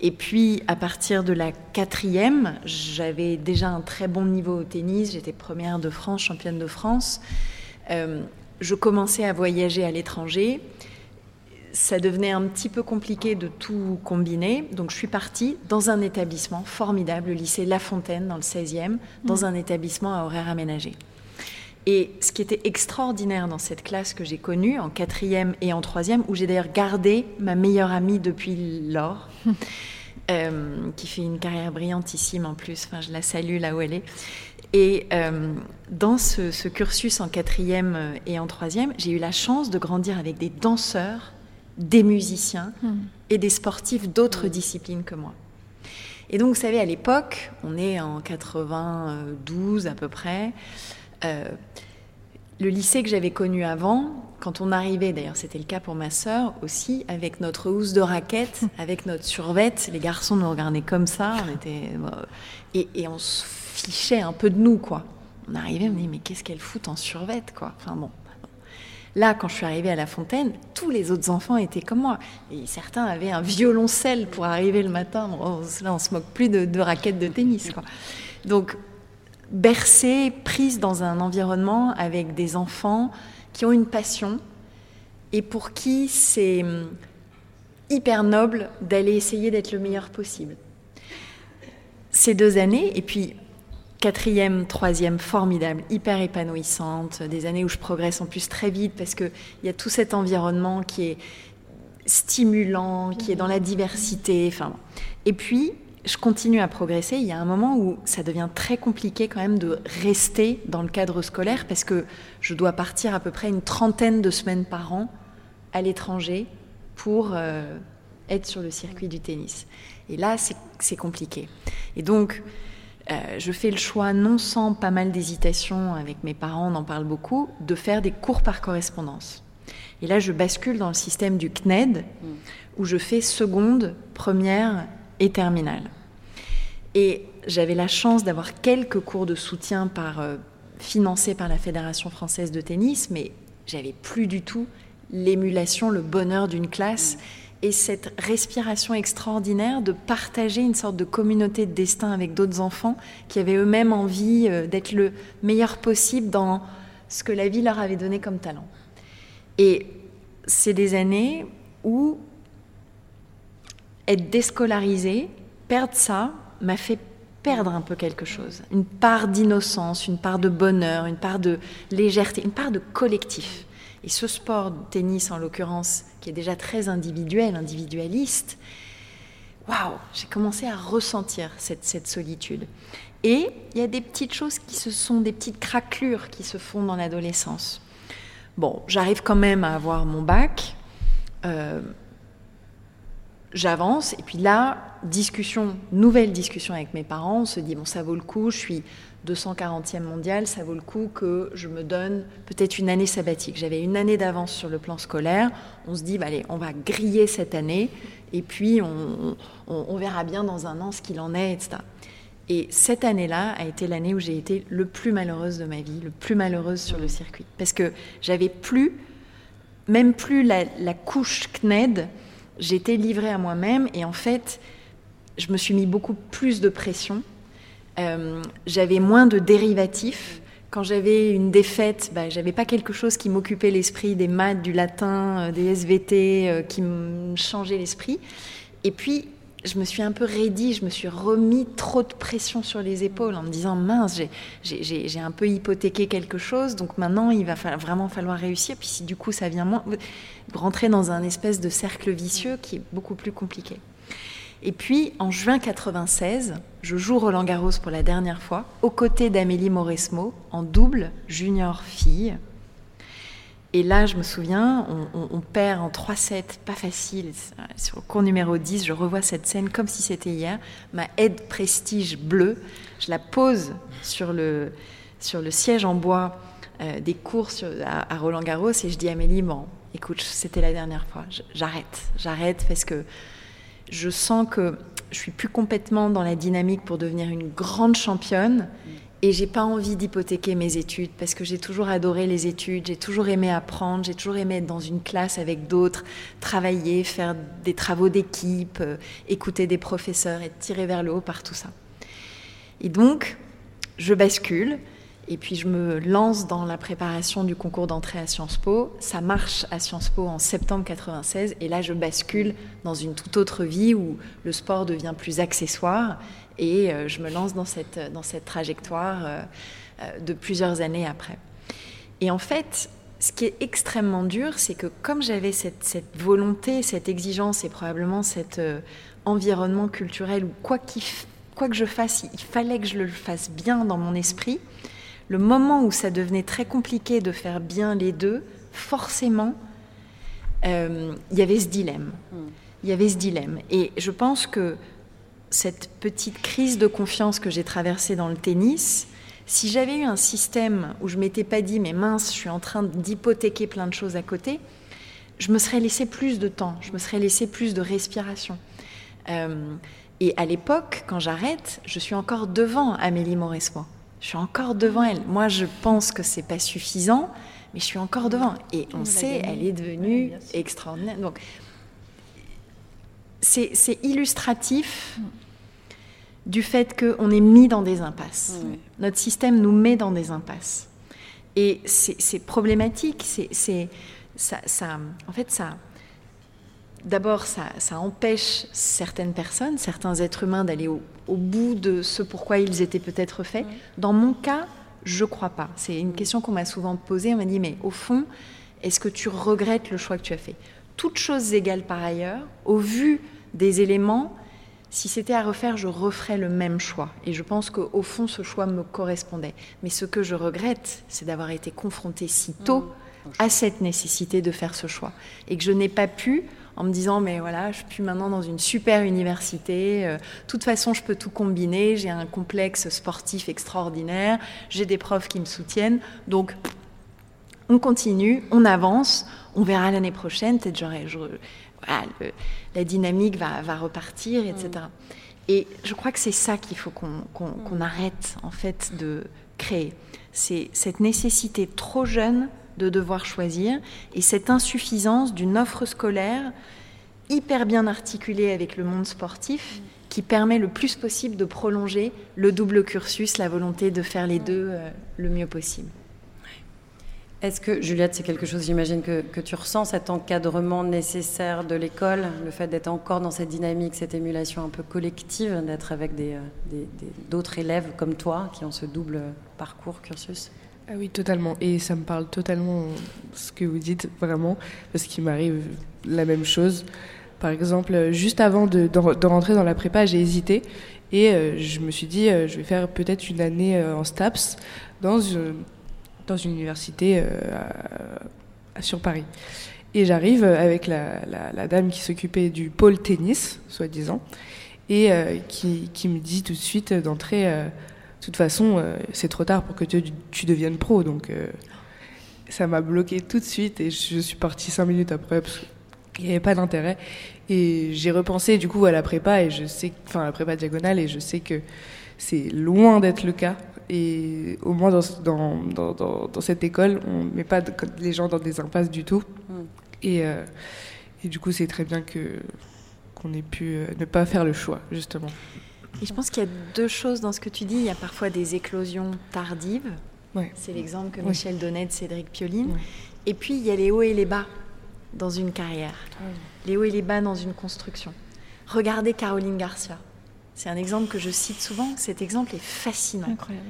Et puis, à partir de la quatrième, j'avais déjà un très bon niveau au tennis. J'étais première de France, championne de France. Euh, je commençais à voyager à l'étranger ça devenait un petit peu compliqué de tout combiner. Donc je suis partie dans un établissement formidable, le lycée La Fontaine dans le 16e, dans mmh. un établissement à horaire aménagé. Et ce qui était extraordinaire dans cette classe que j'ai connue, en quatrième et en troisième, où j'ai d'ailleurs gardé ma meilleure amie depuis lors, euh, qui fait une carrière brillantissime en plus, enfin, je la salue là où elle est. Et euh, dans ce, ce, cursus en quatrième et en troisième, j'ai eu la chance de grandir avec des danseurs des musiciens hmm. et des sportifs d'autres hmm. disciplines que moi. Et donc, vous savez, à l'époque, on est en 92 à peu près, euh, le lycée que j'avais connu avant, quand on arrivait, d'ailleurs c'était le cas pour ma sœur aussi, avec notre housse de raquette, avec notre survette, les garçons nous regardaient comme ça, on était, et, et, on se fichait un peu de nous, quoi. On arrivait, on me dit, mais qu'est-ce qu'elle fout en survette, quoi. Enfin bon. Là, quand je suis arrivée à La Fontaine, tous les autres enfants étaient comme moi. Et certains avaient un violoncelle pour arriver le matin. là, on se moque plus de, raquettes de tennis. Donc, bercée, prise dans un environnement avec des enfants qui ont une passion et pour qui c'est hum, hyper noble d'aller essayer d'être le meilleur possible. Ces deux années, et puis quatrième, troisième, formidable, hyper épanouissante, des années où je progresse en plus très vite parce qu'il y a tout cet environnement qui est stimulant, qui est dans la diversité. Enfin, et puis, je continue à progresser. Il y a un moment où ça devient très compliqué quand même de rester dans le cadre scolaire parce que je dois partir à peu près une trentaine de semaines par an à l'étranger pour euh, être sur le circuit du tennis. Et là, c'est compliqué. Et donc, euh, je fais le choix, non sans pas mal d'hésitation avec mes parents, on en parle beaucoup, de faire des cours par correspondance. Et là, je bascule dans le système du CNED, où je fais seconde, première et terminale. Et j'avais la chance d'avoir quelques cours de soutien euh, financés par la Fédération française de tennis, mais j'avais plus du tout l'émulation, le bonheur d'une classe et cette respiration extraordinaire de partager une sorte de communauté de destin avec d'autres enfants qui avaient eux-mêmes envie euh, d'être le meilleur possible dans ce que la vie leur avait donné comme talent. Et c'est des années où être déscolarisé, perdre ça, m'a fait perdre un peu quelque chose. Une part d'innocence, une part de bonheur, une part de légèreté, une part de collectif. Et ce sport, tennis en l'occurrence, qui est déjà très individuel, individualiste, waouh, j'ai commencé à ressentir cette, cette solitude. Et il y a des petites choses qui se sont, des petites craquelures qui se font dans l'adolescence. Bon, j'arrive quand même à avoir mon bac. Euh, j'avance et puis là, discussion, nouvelle discussion avec mes parents, on se dit bon ça vaut le coup, je suis 240e mondial, ça vaut le coup que je me donne peut-être une année sabbatique. J'avais une année d'avance sur le plan scolaire, on se dit bah, allez, on va griller cette année et puis on, on verra bien dans un an ce qu'il en est, etc. Et cette année-là a été l'année où j'ai été le plus malheureuse de ma vie, le plus malheureuse sur le circuit. Parce que j'avais plus, même plus la, la couche CNED, j'étais livrée à moi-même et en fait, je me suis mis beaucoup plus de pression. Euh, j'avais moins de dérivatifs. Quand j'avais une défaite, bah, j'avais pas quelque chose qui m'occupait l'esprit, des maths, du latin, euh, des SVT, euh, qui me changeait l'esprit. Et puis, je me suis un peu raidie, je me suis remis trop de pression sur les épaules en me disant mince, j'ai un peu hypothéqué quelque chose, donc maintenant il va vraiment falloir réussir. Puis si du coup ça vient moins, rentrer dans un espèce de cercle vicieux qui est beaucoup plus compliqué. Et puis en juin 96, je joue Roland Garros pour la dernière fois aux côtés d'Amélie Mauresmo en double junior fille. Et là, je me souviens, on, perd en 3-7, pas facile. Sur le cours numéro 10, je revois cette scène comme si c'était hier. Ma aide prestige bleue, je la pose sur le, sur le siège en bois euh, des cours à, Roland Garros et je dis à Amélie, bon, écoute, c'était la dernière fois, j'arrête, j'arrête parce que je sens que je suis plus complètement dans la dynamique pour devenir une grande championne et j'ai pas envie d'hypothéquer mes études parce que j'ai toujours adoré les études, j'ai toujours aimé apprendre, j'ai toujours aimé être dans une classe avec d'autres, travailler, faire des travaux d'équipe, euh, écouter des professeurs, être tiré vers le haut par tout ça. Et donc, je bascule et puis je me lance dans la préparation du concours d'entrée à Sciences Po. Ça marche à Sciences Po en septembre 96 et là je bascule dans une toute autre vie où le sport devient plus accessoire et euh, je me lance dans cette, dans cette trajectoire euh, euh, de plusieurs années après. Et en fait, ce qui est extrêmement dur, c'est que comme j'avais cette, cette, volonté, cette exigence et probablement cet environnement culturel où quoi, quoi que je fasse, il fallait que je le fasse bien dans mon esprit, le moment où ça devenait très compliqué de faire bien les deux, forcément, il y avait ce dilemme. Hmm. Il y avait ce dilemme. Et je pense que cette petite crise de confiance que j'ai traversée dans le tennis, Si j'avais eu un système où je m'étais pas dit, mais mince, je suis en train d'hypothéquer plein de choses à côté, je me serais laissé plus de temps, je me serais laissé plus de respiration. Euh, et à l'époque, quand j'arrête, je suis encore devant Amélie Mauresmo. Je suis encore devant elle. Moi, je pense que c'est pas suffisant, mais je suis encore devant. Et on sait, elle est devenue extraordinaire. Donc, c'est illustratif du fait qu'on est mis dans des impasses. Notre système nous met dans des impasses. Et c'est problématique. C'est ça, ça, en fait, ça. D'abord, ça, ça, empêche certaines personnes, certains êtres humains d'aller au, bout de ce pourquoi ils étaient peut-être faits. Dans mon cas, je crois pas. C'est une question qu'on m'a souvent posée. On m'a dit, mais au fond, est-ce que tu regrettes le choix que tu as fait? Toutes choses égales par ailleurs, au vu des éléments, si c'était à refaire, je referais le même choix. Et je pense qu'au fond, ce choix me correspondait. Mais ce que je regrette, c'est d'avoir été confrontée si tôt mmh. à cette nécessité de faire ce choix. Et que je n'ai pas pu, en me disant, mais voilà, je suis maintenant dans une super université, euh, de toute façon, je peux tout combiner, j'ai un complexe sportif extraordinaire, j'ai des profs qui me soutiennent, donc on continue, on avance, on verra l'année prochaine, peut-être j'aurai la dynamique va, repartir, etc. Mm. Et je crois que c'est ça qu'il faut qu'on mm. arrête en fait de créer. C'est cette nécessité trop jeune de devoir choisir et cette insuffisance d'une offre scolaire hyper bien articulée avec le monde sportif qui permet le plus possible de prolonger le double cursus, la volonté de faire les deux euh, le mieux possible. Est-ce que, Juliette, c'est quelque chose, j'imagine, que, tu ressens, cet encadrement nécessaire de l'école, le fait d'être encore dans cette dynamique, cette émulation un peu collective, d'être avec euh, d'autres élèves comme toi qui ont ce double parcours, cursus? Ah oui, totalement. Et ça me parle totalement ce que vous dites, vraiment, parce qu'il m'arrive la même chose. Par exemple, juste avant de, rentrer dans la prépa, j'ai hésité et euh, je me suis dit, euh, je vais faire peut-être une année en STAPS dans une dans une université euh, sur Paris. Et j'arrive avec la, dame qui s'occupait du pôle tennis, soi-disant, et euh, qui, qui, me dit tout de suite d'entrée, euh, de toute façon, c'est trop tard pour que tu, tu deviennes pro. Donc ça m'a bloqué tout de suite et je suis partie cinq minutes après parce qu'il n'y avait pas d'intérêt. Et j'ai repensé du coup à la prépa et je sais, enfin la prépa diagonale et je sais que c'est loin d'être le cas. Et au moins dans, dans, dans, dans cette école, on ne met pas les gens dans des impasses du tout. Mm. Et, euh, et, du coup, c'est très bien que qu'on ait pu euh, ne pas faire le choix, justement. Et je pense qu'il y a deux choses dans ce que tu dis. Il y a parfois des éclosions tardives. Ouais. C'est l'exemple que Michel donnait de Cédric Pioline. Et puis, il y a les hauts et les bas dans une carrière. Les hauts et les bas dans une construction. Regardez Caroline Garcia. C'est un exemple que je cite souvent. Cet exemple est fascinant. Incroyable.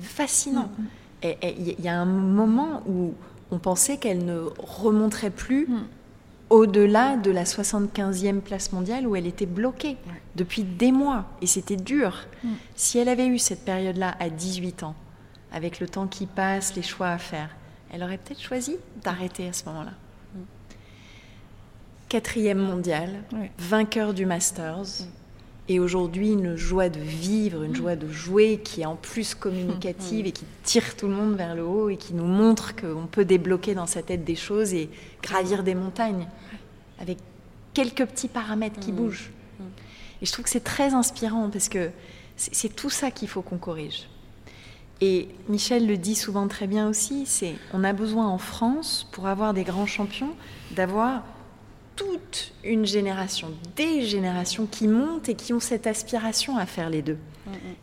Fascinant. Et il y a un moment où on pensait qu'elle ne remonterait plus mm. Au-delà de la 75e place mondiale où elle était bloquée depuis des mois. Et c'était dur. Si elle avait eu cette période-là à 18 ans, avec le temps qui passe, les choix à faire, elle aurait peut-être choisi d'arrêter à ce moment-là. Quatrième mondial, vainqueur du Masters et aujourd'hui une joie de vivre, une joie de jouer qui est en plus communicative et qui tire tout le monde vers le haut et qui nous montre qu'on peut débloquer dans sa tête des choses et gravir des montagnes avec quelques petits paramètres qui bougent. Et je trouve que c'est très inspirant parce que c'est tout ça qu'il faut qu'on corrige. Et Michel le dit souvent très bien aussi, c'est on a besoin en France, pour avoir des grands champions, d'avoir toute une génération, des générations qui montent et qui ont cette aspiration à faire les deux.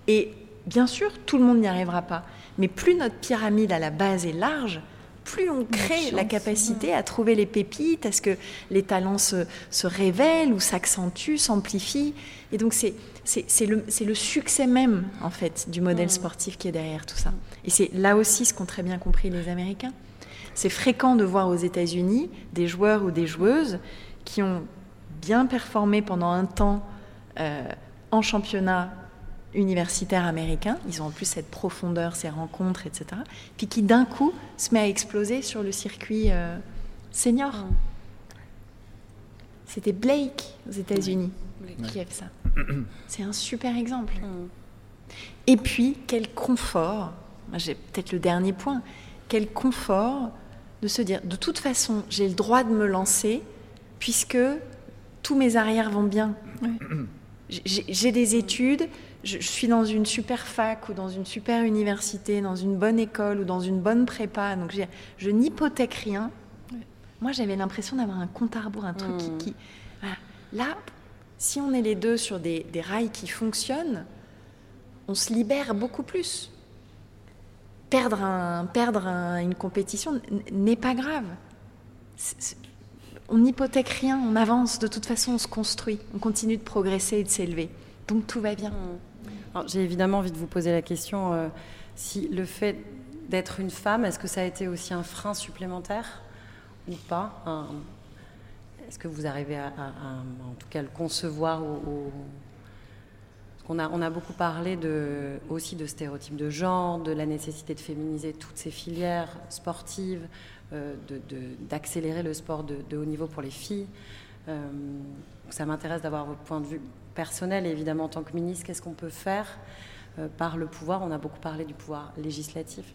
Et bien sûr, tout le monde n'y arrivera pas. Mais plus notre pyramide à la base est large, plus on crée la capacité à trouver les pépites, à ce que les talents se, révèlent ou s'accentuent, s'amplifient. Et donc c'est, c'est, le, le, succès même, en fait, du modèle mm. sportif qui est derrière tout ça. Et c'est là aussi ce qu'ont très bien compris les Américains. C'est fréquent de voir aux États-Unis des joueurs ou des joueuses qui ont bien performé pendant un temps euh, en championnat universitaire américain. Ils ont en plus cette profondeur, ces rencontres, etc. Puis qui d'un coup se met à exploser sur le circuit euh, senior. C'était Blake aux États-Unis qui a fait ça. C'est un super exemple. Et puis, quel confort j'ai peut-être le dernier point. Quel confort de se dire, de toute façon, j'ai le droit de me lancer puisque tous mes arrières vont bien. J'ai des études, je, suis dans une super fac ou dans une super université, dans une bonne école ou dans une bonne prépa, donc je n'hypothèque rien. Moi, j'avais l'impression d'avoir un compte à rebours, un truc qui... Hmm. Là, si on est les deux sur des, des rails qui fonctionnent, on se libère beaucoup plus. Perdre, un, perdre une compétition n'est pas grave. On n'hypothèque rien, on avance, de toute façon on se construit, on continue de progresser et de s'élever. Donc tout va bien. Hmm. J'ai évidemment envie de vous poser la question, euh, si le fait d'être une femme, est-ce que ça a été aussi un frein supplémentaire ou pas? Est-ce que vous arrivez à, en tout cas, le concevoir au, on a, beaucoup parlé aussi de stéréotypes de genre, de la nécessité de féminiser toutes ces filières sportives, d'accélérer le sport de, haut niveau pour les filles. Euh, ça m'intéresse d'avoir votre point de vue personnel et évidemment en tant que ministre, qu'est-ce qu'on peut faire euh, par le pouvoir? On a beaucoup parlé du pouvoir législatif.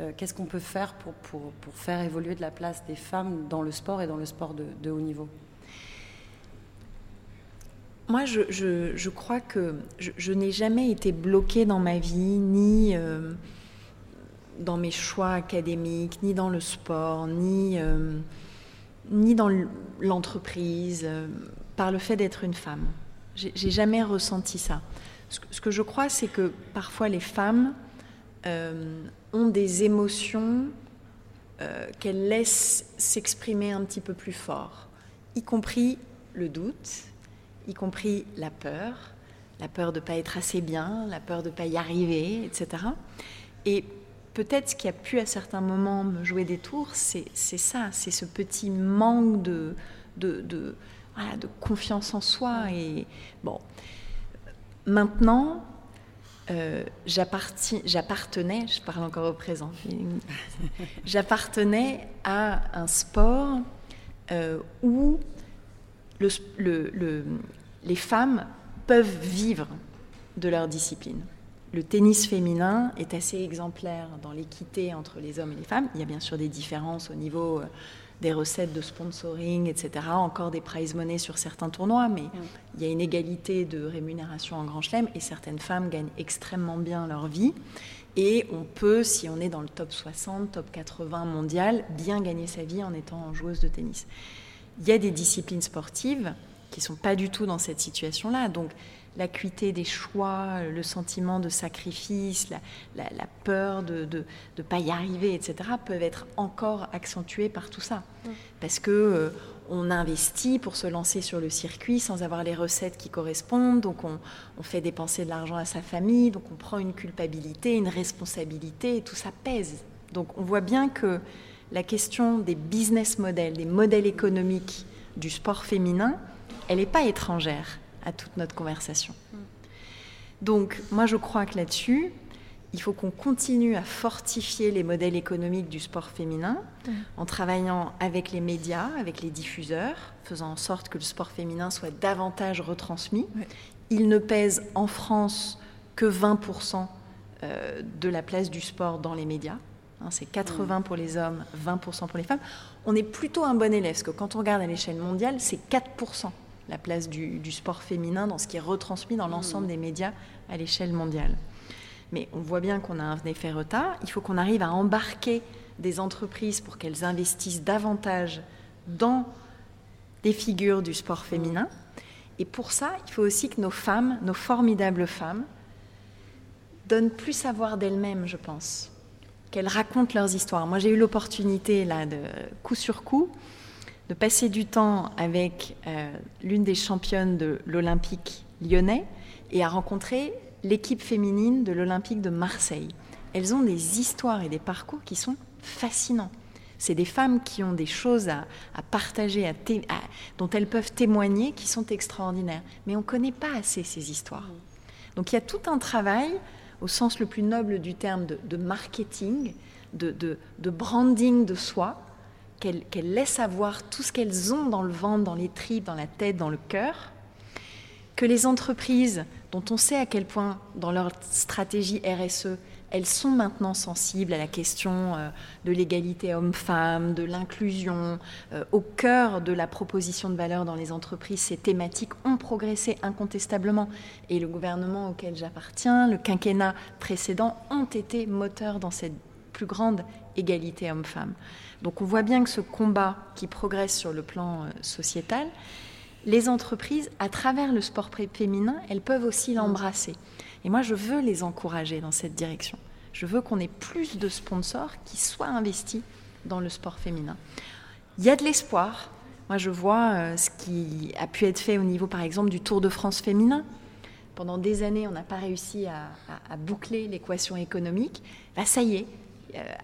Euh, qu'est-ce qu'on peut faire pour, faire évoluer de la place des femmes dans le sport et dans le sport de, haut niveau? Moi, je, crois que je, n'ai jamais été bloquée dans ma vie, ni euh, dans mes choix académiques, ni dans le sport, ni, euh, ni dans l'entreprise, euh, par le fait d'être une femme. J'ai jamais ressenti ça. Ce, que je crois, c'est que parfois les femmes euh, ont des émotions qu'elles laissent s'exprimer un petit peu plus fort, y compris le doute, y compris la peur, la peur de ne pas être assez bien, la peur de ne pas y arriver, etc. Et peut-être ce qui a pu à certains moments me jouer des tours, c'est ça, c'est ce petit manque de, confiance en soi. Et bon, maintenant, euh, j'appartenais, je parle encore au présent, j'appartenais à un sport euh, où le, le, les femmes peuvent vivre de leur discipline. Le tennis féminin est assez exemplaire dans l'équité entre les hommes et les femmes. Il y a bien sûr des différences au niveau euh, des recettes de sponsoring, etc. Encore des prize money sur certains tournois, mais il y a une égalité de rémunération en Grand Chelem et certaines femmes gagnent extrêmement bien leur vie. Et on peut, si on est dans le top 60, top 80 mondial, bien gagner sa vie en étant joueuse de tennis. Il y a des disciplines sportives qui sont pas du tout dans cette situation-là. Donc l'acuité des choix, le sentiment de sacrifice, la, peur de ne pas y arriver, etc., peuvent être encore accentués par tout ça. Mm. Parce que euh, on investit pour se lancer sur le circuit sans avoir les recettes qui correspondent, donc on, on fait dépenser de l'argent à sa famille, donc on prend une culpabilité, une responsabilité, et tout ça pèse. Donc on voit bien que la question des business models, des modèles économiques du sport féminin, elle n'est pas étrangère à toute notre conversation. Donc, moi, je crois que là-dessus, il faut qu'on continue à fortifier les modèles économiques du sport féminin en travaillant avec les médias, avec les diffuseurs, faisant en sorte que le sport féminin soit davantage retransmis. Il ne pèse en France que 20% euh, de la place du sport dans les médias. Hein, c'est 80 pour les hommes, 20% pour les femmes. On est plutôt un bon élève, parce que quand on regarde à l'échelle mondiale, c'est 4% la place du, sport féminin dans ce qui est retransmis dans l'ensemble mmh. des médias à l'échelle mondiale. Mais on voit bien qu'on a un effet retard. Il faut qu'on arrive à embarquer des entreprises pour qu'elles investissent davantage dans des figures du sport féminin. Et pour ça, il faut aussi que nos femmes, nos formidables femmes, donnent plus à voir d'elles-mêmes, je pense. Qu'elles racontent leurs histoires. Moi, j'ai eu l'opportunité, là, de coup sur coup, de passer du temps avec euh, l'une des championnes de l'Olympique lyonnais et à rencontrer l'équipe féminine de l'Olympique de Marseille. Elles ont des histoires et des parcours qui sont fascinants. C'est des femmes qui ont des choses à, partager, à dont elles peuvent témoigner, qui sont extraordinaires. Mais on ne connaît pas assez ces histoires. Donc il y a tout un travail, au sens le plus noble du terme, de, marketing, de, de, branding de soi, qu'elles laissent avoir tout ce qu'elles ont dans le ventre, dans les tripes, dans la tête, dans le cœur, que les entreprises, dont on sait à quel point dans leur stratégie RSE, elles sont maintenant sensibles à la question euh, de l'égalité homme-femme, de l'inclusion. Euh, au cœur de la proposition de valeur dans les entreprises, ces thématiques ont progressé incontestablement. Et le gouvernement auquel j'appartiens, le quinquennat précédent, ont été moteurs dans cette plus grande égalité homme-femme. Donc on voit bien que ce combat qui progresse sur le plan euh, sociétal, les entreprises, à travers le sport féminin, elles peuvent aussi l'embrasser. Et moi, je veux les encourager dans cette direction. Je veux qu'on ait plus de sponsors qui soient investis dans le sport féminin. Il y a de l'espoir. Moi, je vois euh, ce qui a pu être fait au niveau, par exemple, du Tour de France féminin. Pendant des années, on n'a pas réussi à, boucler l'équation économique. Bah, ça y est,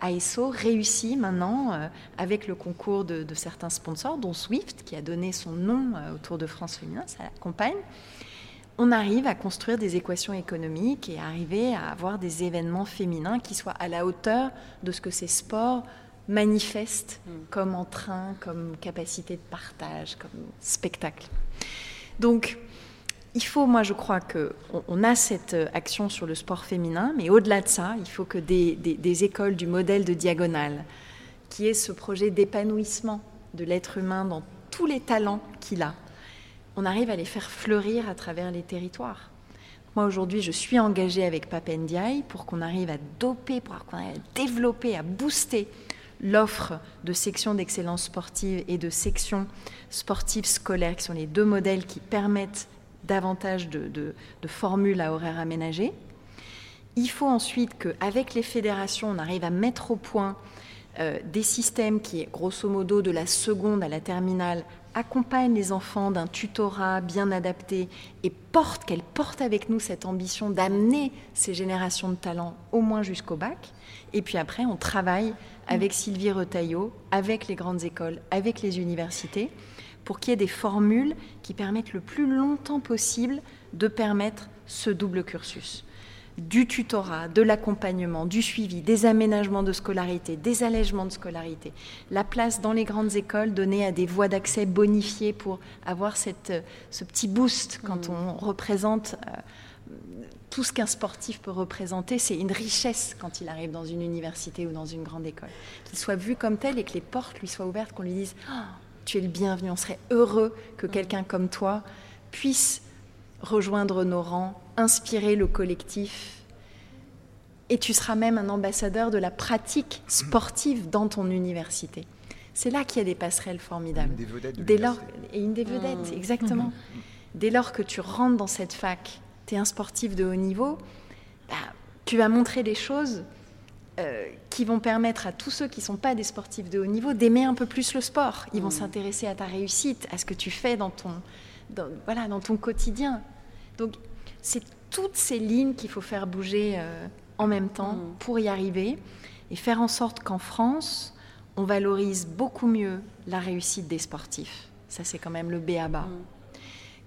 ASO réussit maintenant, euh, avec le concours de, de, certains sponsors, dont Swift, qui a donné son nom au Tour de France féminin, ça l'accompagne on arrive à construire des équations économiques et arriver à avoir des événements féminins qui soient à la hauteur de ce que ces sports manifestent mm. comme entrain, comme capacité de partage, comme spectacle. Donc, il faut, moi je crois qu'on a cette action sur le sport féminin, mais au-delà de ça, il faut que des, des écoles du modèle de diagonale, qui est ce projet d'épanouissement de l'être humain dans tous les talents qu'il a, on arrive à les faire fleurir à travers les territoires. Moi, aujourd'hui, je suis engagée avec Papendiaï pour qu'on arrive à doper, pour qu'on arrive à développer, à booster l'offre de sections d'excellence sportive et de sections sportives scolaires, qui sont les deux modèles qui permettent davantage de, formules à horaires aménagés. Il faut ensuite qu'avec les fédérations, on arrive à mettre au point euh, des systèmes qui, grosso modo, de la seconde à la terminale, accompagne les enfants d'un tutorat bien adapté et porte, qu'elle porte avec nous cette ambition d'amener ces générations de talents au moins jusqu'au bac. Et puis après, on travaille avec Sylvie Retailleau, avec les grandes écoles, avec les universités, pour qu'il y ait des formules qui permettent le plus longtemps possible de permettre ce double cursus du tutorat, de l'accompagnement, du suivi, des aménagements de scolarité, des allègements de scolarité, la place dans les grandes écoles donnée à des voies d'accès bonifiées pour avoir cette, ce petit boost quand mmh. on représente euh, tout ce qu'un sportif peut représenter, c'est une richesse quand il arrive dans une université ou dans une grande école. Qu'il soit vu comme tel et que les portes lui soient ouvertes, qu'on lui dise oh, Tu es le bienvenu, on serait heureux que quelqu'un comme toi puisse rejoindre nos rangs, inspirer le collectif. Et tu seras même un ambassadeur de la pratique sportive dans ton université. C'est là qu'il y a des passerelles formidables. Une des vedettes Dès lors, et une des vedettes, mmh. exactement. Dès lors que tu rentres dans cette fac, tu es un sportif de haut niveau, bah, tu vas montrer des choses euh, qui vont permettre à tous ceux qui ne sont pas des sportifs de haut niveau d'aimer un peu plus le sport. Ils vont mmh. s'intéresser à ta réussite, à ce que tu fais dans ton, voilà, dans ton quotidien. Donc, c'est toutes ces lignes qu'il faut faire bouger euh, en même temps mm. pour y arriver et faire en sorte qu'en France, on valorise beaucoup mieux la réussite des sportifs. Ça, c'est quand même le B à bas. Mm.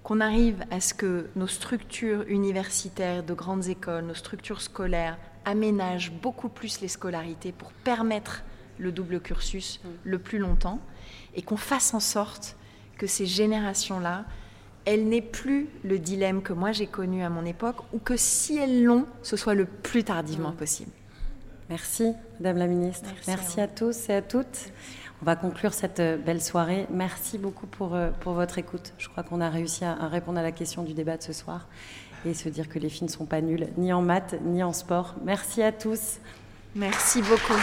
Qu'on arrive à ce que nos structures universitaires de grandes écoles, nos structures scolaires aménagent beaucoup plus les scolarités pour permettre le double cursus mm. le plus longtemps et qu'on fasse en sorte que ces générations-là elle n'est plus le dilemme que moi j'ai connu à mon époque, ou que si elles l'ont, ce soit le plus tardivement possible. Merci, Madame la Ministre. Merci, à, tous et à toutes. On va conclure cette euh, belle soirée. Merci beaucoup pour, euh, pour votre écoute. Je crois qu'on a réussi à, à, répondre à la question du débat de ce soir et se dire que les filles ne sont pas nulles, ni en maths, ni en sport. Merci à tous. Merci beaucoup.